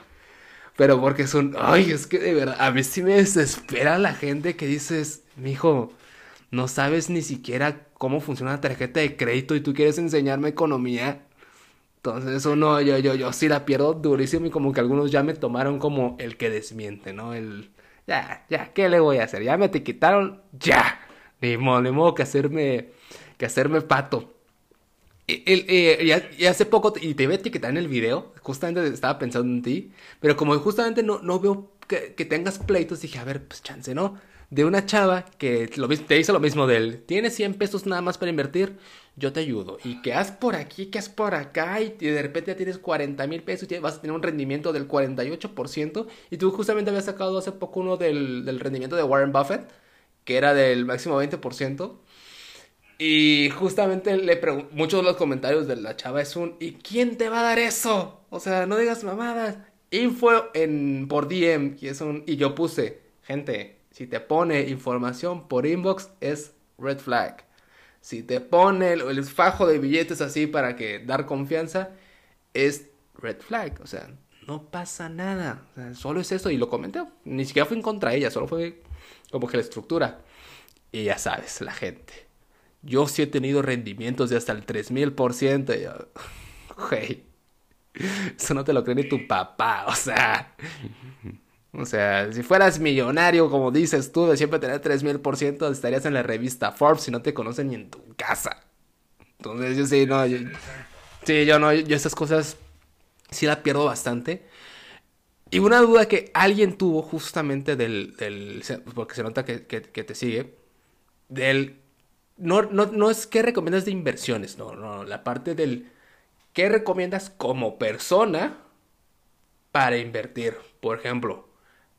Pero porque es un, ay, es que de verdad, a mí sí me desespera la gente que dices, mijo, no sabes ni siquiera cómo funciona una tarjeta de crédito y tú quieres enseñarme economía. Entonces, eso no, yo, yo, yo sí la pierdo durísimo y como que algunos ya me tomaron como el que desmiente, ¿no? El, ya, ya, ¿qué le voy a hacer? Ya me te quitaron, ya. Ni modo, que hacerme, que hacerme pato. y, hace poco, y te iba a etiquetar en el video, justamente estaba pensando en ti, pero como justamente no, no veo que, que tengas pleitos, dije, a ver, pues chance, ¿no? De una chava que lo, te dice lo mismo de él, tienes 100 pesos nada más para invertir, yo te ayudo. Y que haz por aquí, que haz por acá, y de repente ya tienes 40 mil pesos y vas a tener un rendimiento del 48%. Y tú justamente habías sacado hace poco uno del, del rendimiento de Warren Buffett que era del máximo 20%. Y justamente le muchos de los comentarios de la chava es un ¿y quién te va a dar eso? O sea, no digas mamadas. Info en por DM y es un y yo puse, gente, si te pone información por inbox es red flag. Si te pone el, fajo de billetes así para que dar confianza es red flag, o sea, no pasa nada. solo es eso y lo comenté, ni siquiera fue en contra de ella, solo fue como que la estructura. Y ya sabes, la gente. Yo sí he tenido rendimientos de hasta el 3000%. Yo, güey, eso no te lo cree ni tu papá, o sea. O sea, si fueras millonario, como dices tú, de siempre tener 3000%, estarías en la revista Forbes y no te conocen ni en tu casa. Entonces, yo sí, no. sí, yo no, yo esas cosas sí la pierdo bastante. Y una duda que alguien tuvo justamente del, porque se nota que, te sigue, del, no, no, no es qué recomiendas de inversiones, no, no, la parte del qué recomiendas como persona para invertir. Por ejemplo,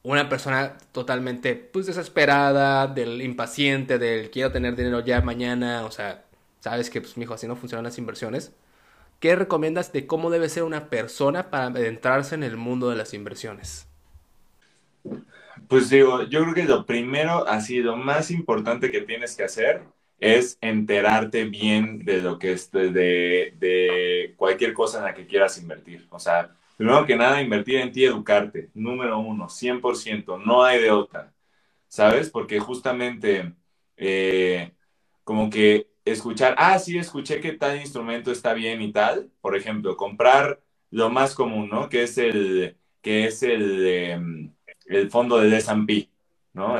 una persona totalmente pues desesperada, del impaciente, del quiero tener dinero ya mañana, o sea, sabes que pues mijo, así no funcionan las inversiones. ¿Qué recomiendas de cómo debe ser una persona para adentrarse en el mundo de las inversiones? Pues digo, yo creo que lo primero, así, lo más importante que tienes que hacer es enterarte bien de lo que es, de, de, cualquier cosa en la que quieras invertir. O sea, primero que nada, invertir en ti, educarte. Número uno, 100%, no hay de otra. ¿Sabes? Porque justamente eh, como que escuchar, ah, sí, escuché que tal instrumento está bien y tal. Por ejemplo, comprar lo más común, ¿no? Que es el, que es el, em, el fondo del S&P, ¿no?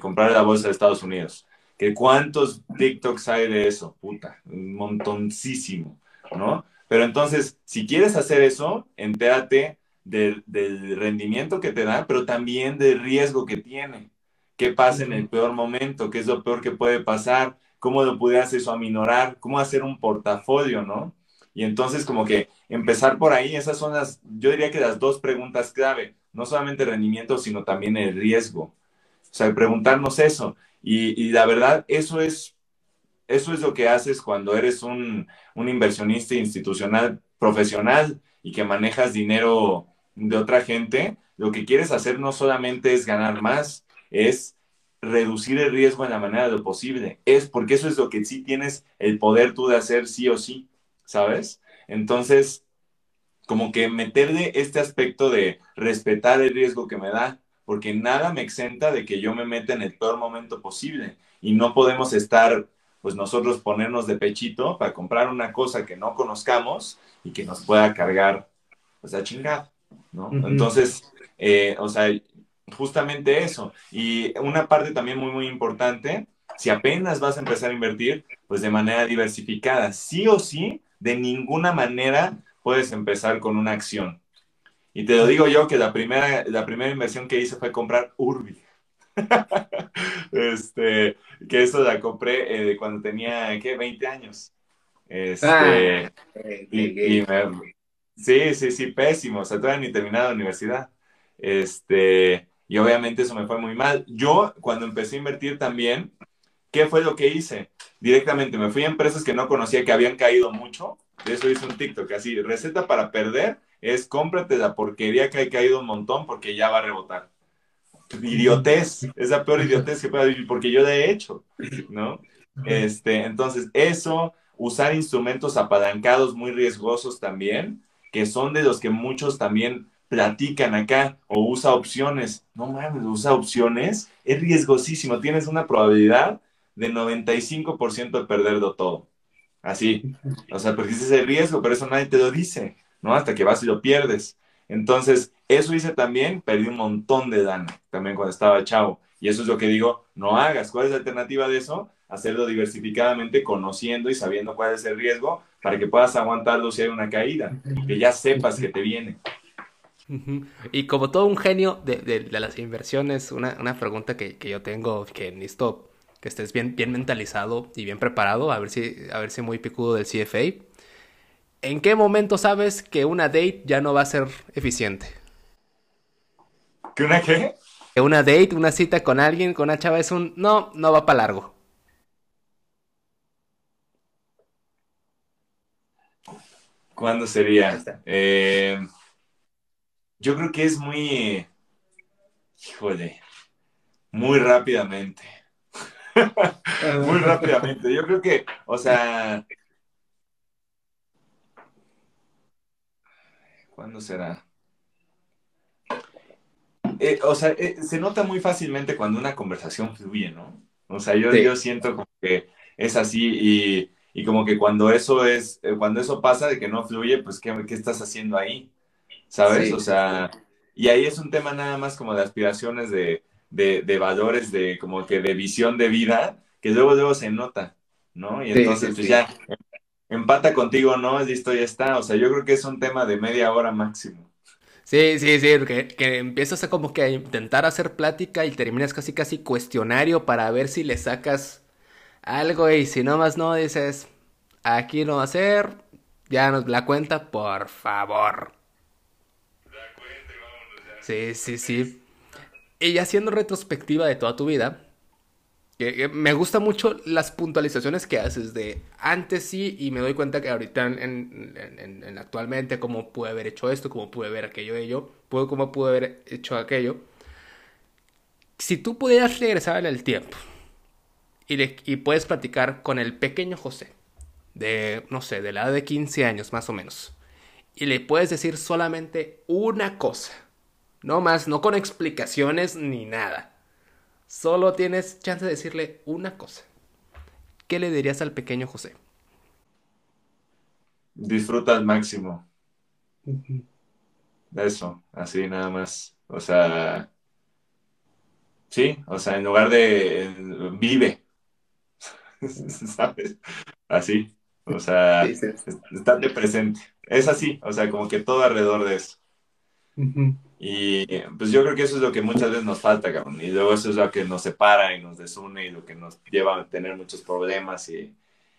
comprar la bolsa de Estados Unidos. Que cuántos TikToks hay de eso, puta, un montoncísimo, ¿no? Pero entonces, si quieres hacer eso, entérate del, del rendimiento que te da, pero también del riesgo que tiene. ¿Qué pasa en el peor momento? ¿Qué es lo peor que puede pasar? ¿Cómo lo pudieras eso aminorar? ¿Cómo hacer un portafolio, no? Y entonces como que empezar por ahí, esas son las, yo diría que las dos preguntas clave, no solamente el rendimiento, sino también el riesgo. O sea, preguntarnos eso. Y, y la verdad, eso es eso es lo que haces cuando eres un, un, inversionista institucional profesional y que manejas dinero de otra gente. Lo que quieres hacer no solamente es ganar más, es reducir el riesgo en la manera de lo posible. Es porque eso es lo que sí tienes el poder tú de hacer sí o sí, ¿sabes? Entonces, como que meterle este aspecto de respetar el riesgo que me da, porque nada me exenta de que yo me meta en el peor momento posible y no podemos estar pues nosotros ponernos de pechito para comprar una cosa que no conozcamos y que nos pueda cargar, pues a chingar, ¿no? Entonces, eh, o sea, justamente eso. Y una parte también muy, muy importante, si apenas vas a empezar a invertir, pues de manera diversificada, sí o sí, de ninguna manera puedes empezar con una acción. Y te lo digo yo que la primera, la primera inversión que hice fue comprar Urbi. este, que eso la compré eh, cuando tenía, ¿qué? 20 años. Este, ah, y, sí, sí, sí, pésimo. O sea, todavía ni terminado la universidad. Este, y obviamente eso me fue muy mal. Yo, cuando empecé a invertir también, ¿qué fue lo que hice? Directamente me fui a empresas que no conocía que habían caído mucho. De eso hice un TikTok, así, receta para perder es cómprate la porquería que ha caído un montón porque ya va a rebotar idiotez, es la peor idiotez que pueda vivir, porque yo he hecho, ¿no? Este, entonces, eso, usar instrumentos apalancados muy riesgosos también, que son de los que muchos también platican acá, o usa opciones. No mames, usa opciones, es riesgosísimo, tienes una probabilidad de 95% de perderlo todo. Así, o sea, porque ese es el riesgo, pero eso nadie te lo dice, ¿no? Hasta que vas y lo pierdes. Entonces, eso hice también, perdí un montón de daño también cuando estaba chavo. Y eso es lo que digo, no hagas. ¿Cuál es la alternativa de eso? Hacerlo diversificadamente, conociendo y sabiendo cuál es el riesgo para que puedas aguantarlo si hay una caída, que ya sepas que te viene. Y como todo un genio de, las inversiones, una, pregunta que, yo tengo, que necesito que estés bien, bien mentalizado y bien preparado, a ver si, a ver si muy picudo del CFA. ¿En qué momento sabes que una date ya no va a ser eficiente? ¿Que una qué? Que una date, una cita con alguien, con una chava es un no, no va para largo. ¿Cuándo sería? Eh, yo creo que es muy, híjole, muy rápidamente. muy rápidamente. Yo creo que, o sea, ¿Cuándo será? Eh, o sea, eh, se nota muy fácilmente cuando una conversación fluye, ¿no? O sea, yo, yo siento como que es así y, como que cuando eso es, eh, cuando eso pasa de que no fluye, pues ¿qué, qué estás haciendo ahí? ¿Sabes? O sea, y ahí es un tema nada más como de aspiraciones, de, de, valores, de como que de visión de vida, que luego luego se nota, ¿no? Y entonces pues ya empata contigo, ¿no? Listo, ya está. O sea, yo creo que es un tema de media hora máximo. Sí, sí, sí, que, que empiezas a como que a intentar hacer plática y terminas casi casi cuestionario para ver si le sacas algo y si no más no dices, aquí no va a ser, ya nos la cuenta, por favor. La cuenta vámonos Sí, sí, sí. Y haciendo retrospectiva de toda tu vida, me gusta mucho las puntualizaciones que haces de antes sí y me doy cuenta que ahorita en, actualmente cómo pude haber hecho esto, cómo pude ver aquello de ello, cómo pude haber hecho aquello. Si tú pudieras regresar en el tiempo y, y puedes platicar con el pequeño José, de, no sé, de la edad de 15 años más o menos, y le puedes decir solamente una cosa, no más, no con explicaciones ni nada Solo tienes chance de decirle una cosa. ¿Qué le dirías al pequeño José? Disfruta al máximo. Eso, así nada más. O sea, sí, o sea, en lugar de vive, ¿sabes? Así, o sea, Sí, sí. estate presente. Es así, o sea, como que todo alrededor de eso. Y pues yo creo que eso es lo que muchas veces nos falta, cabrón. Y luego eso es lo que nos separa y nos desune y lo que nos lleva a tener muchos problemas. Y,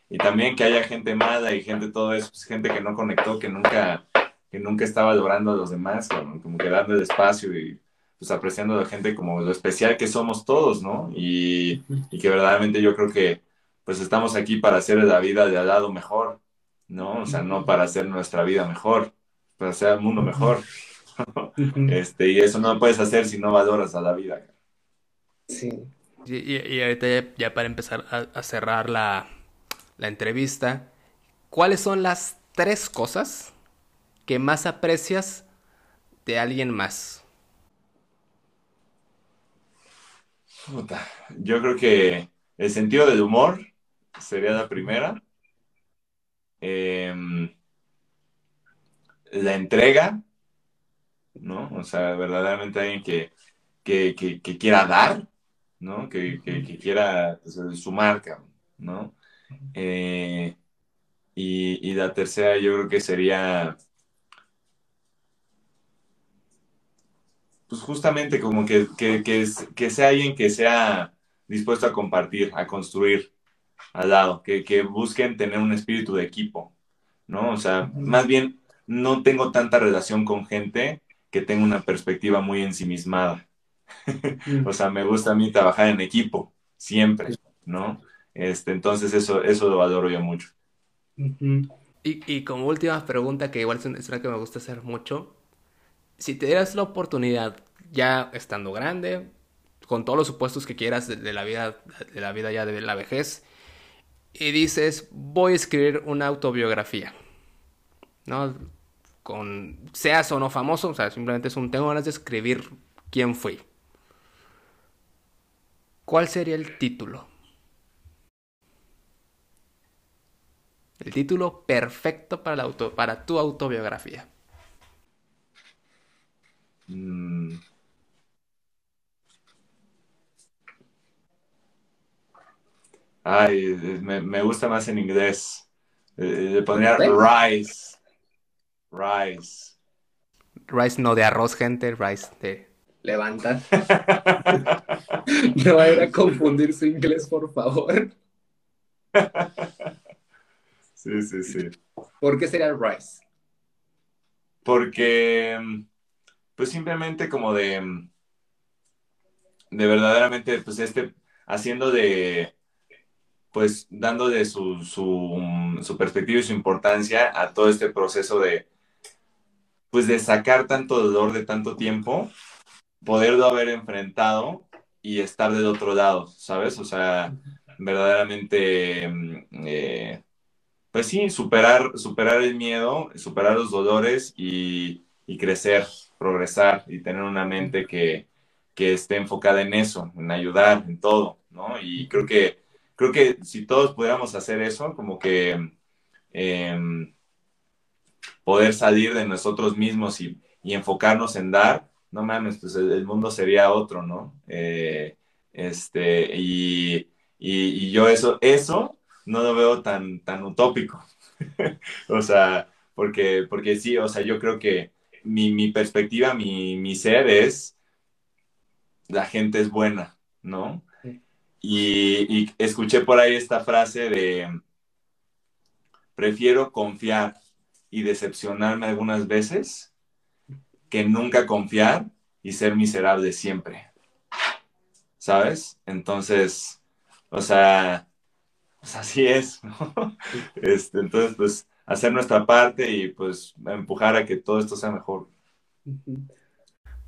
y también que haya gente mala y gente todo eso, pues, gente que no conectó, que nunca, que nunca estaba valorando a los demás, cabrón. Como que dando el espacio y pues apreciando a la gente como lo especial que somos todos, ¿no? Y, y que verdaderamente yo creo que pues estamos aquí para hacer la vida de al lado mejor, ¿no? O sea, no para hacer nuestra vida mejor, para hacer el mundo mejor. Este, y eso no lo puedes hacer si no valoras a la vida. Sí. Y, y- y ahorita ya, ya para empezar a, a cerrar la, la entrevista, ¿cuáles son las tres cosas que más aprecias de alguien más? Puta, Yo creo que el sentido del humor sería la primera. Em, la entrega, ¿no? O sea, verdaderamente alguien que, que, que- que quiera dar, ¿no? Que, que- quiera pues, su marca, ¿no? Eh, y, y la tercera yo creo que sería, pues justamente como que, que sea alguien que sea dispuesto a compartir, a construir al lado, que, que busquen tener un espíritu de equipo, ¿no? O sea, más bien no tengo tanta relación con gente que tenga una perspectiva muy ensimismada. O sea, me gusta a mí trabajar en equipo, siempre, ¿no? Este, entonces eso, eso lo valoro yo mucho. Y, y como última pregunta, que igual es una, es una que me gusta hacer mucho, si te dieras la oportunidad, ya estando grande, con todos los supuestos que quieras de, de la vida, de la vida ya de la vejez, y dices, voy a escribir una autobiografía, ¿no? Con, seas o no famoso, o sea, simplemente es un, tengo ganas de escribir quién fui. ¿Cuál sería el título? El título perfecto para, la auto, para tu autobiografía. Mm. Ay, eh, me, me gusta más en inglés. Eh, le pondría ¿Eh? Rise. Rice no de arroz, gente, rice de... Levanta. No va a ir a confundir su inglés, por favor. Sí, sí, sí. ¿Por qué sería Rice? Porque, pues simplemente como de, de verdaderamente, pues este, haciendo de, pues dándole su, su, mm, su perspectiva y su importancia a todo este proceso de, pues de sacar tanto dolor de tanto tiempo, poderlo haber enfrentado y estar del otro lado, ¿sabes? O sea, verdaderamente, mm, eh, pues sí, superar, superar el miedo, superar los dolores y, crecer, progresar y tener una mente que, que esté enfocada en eso, en ayudar, en todo, ¿no? Y creo que, creo que si todos pudiéramos hacer eso, como que em, poder salir de nosotros mismos y, y enfocarnos en dar, no mames, pues el, el mundo sería otro, ¿no? Eh, este, y, y, y yo eso, eso no lo veo tan, tan utópico. o sea, porque, porque sí, o sea, yo creo que mi, mi perspectiva, mi, mi ser es, la gente es buena, ¿no? Y, y escuché por ahí esta frase de, prefiero confiar y decepcionarme algunas veces que nunca confiar y ser miserable siempre. ¿Sabes? Entonces, o sea, pues así es. Este, entonces, pues hacer nuestra parte y pues empujar a que todo esto sea mejor.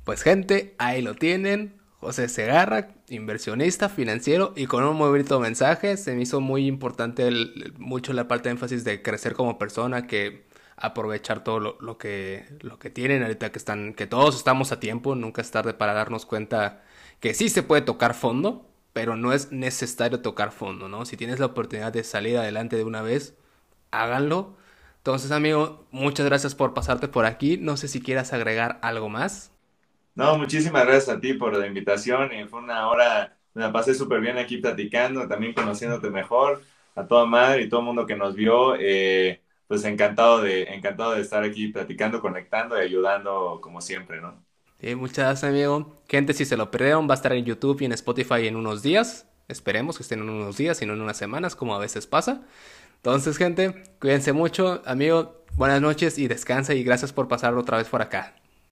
Pues gente, ahí lo tienen. José Segarra, inversionista financiero y con un muy bonito mensaje. Se me hizo muy importante mucho la parte de énfasis de crecer como persona, que aprovechar todo lo, que, lo que tienen ahorita que están, que todos estamos a tiempo, nunca es tarde para darnos cuenta que sí se puede tocar fondo, pero no es necesario tocar fondo, ¿no? Si tienes la oportunidad de salir adelante de una vez, háganlo. Entonces, amigo, muchas gracias por pasarte por aquí. No sé si quieras agregar algo más. No, muchísimas gracias a ti por la invitación. Fue una hora, me la pasé súper bien aquí platicando, también conociéndote mejor, a toda madre y todo el mundo que nos vio. Eh, pues encantado de, encantado de estar aquí platicando, conectando y ayudando como siempre, ¿no? Sí, muchas gracias, amigo. Gente, si se lo perdieron, va a estar en YouTube y en Spotify en unos días. Esperemos que estén en unos días y no en unas semanas, como a veces pasa. Entonces, gente, cuídense mucho. Amigo, buenas noches y descansa y gracias por pasar otra vez por acá.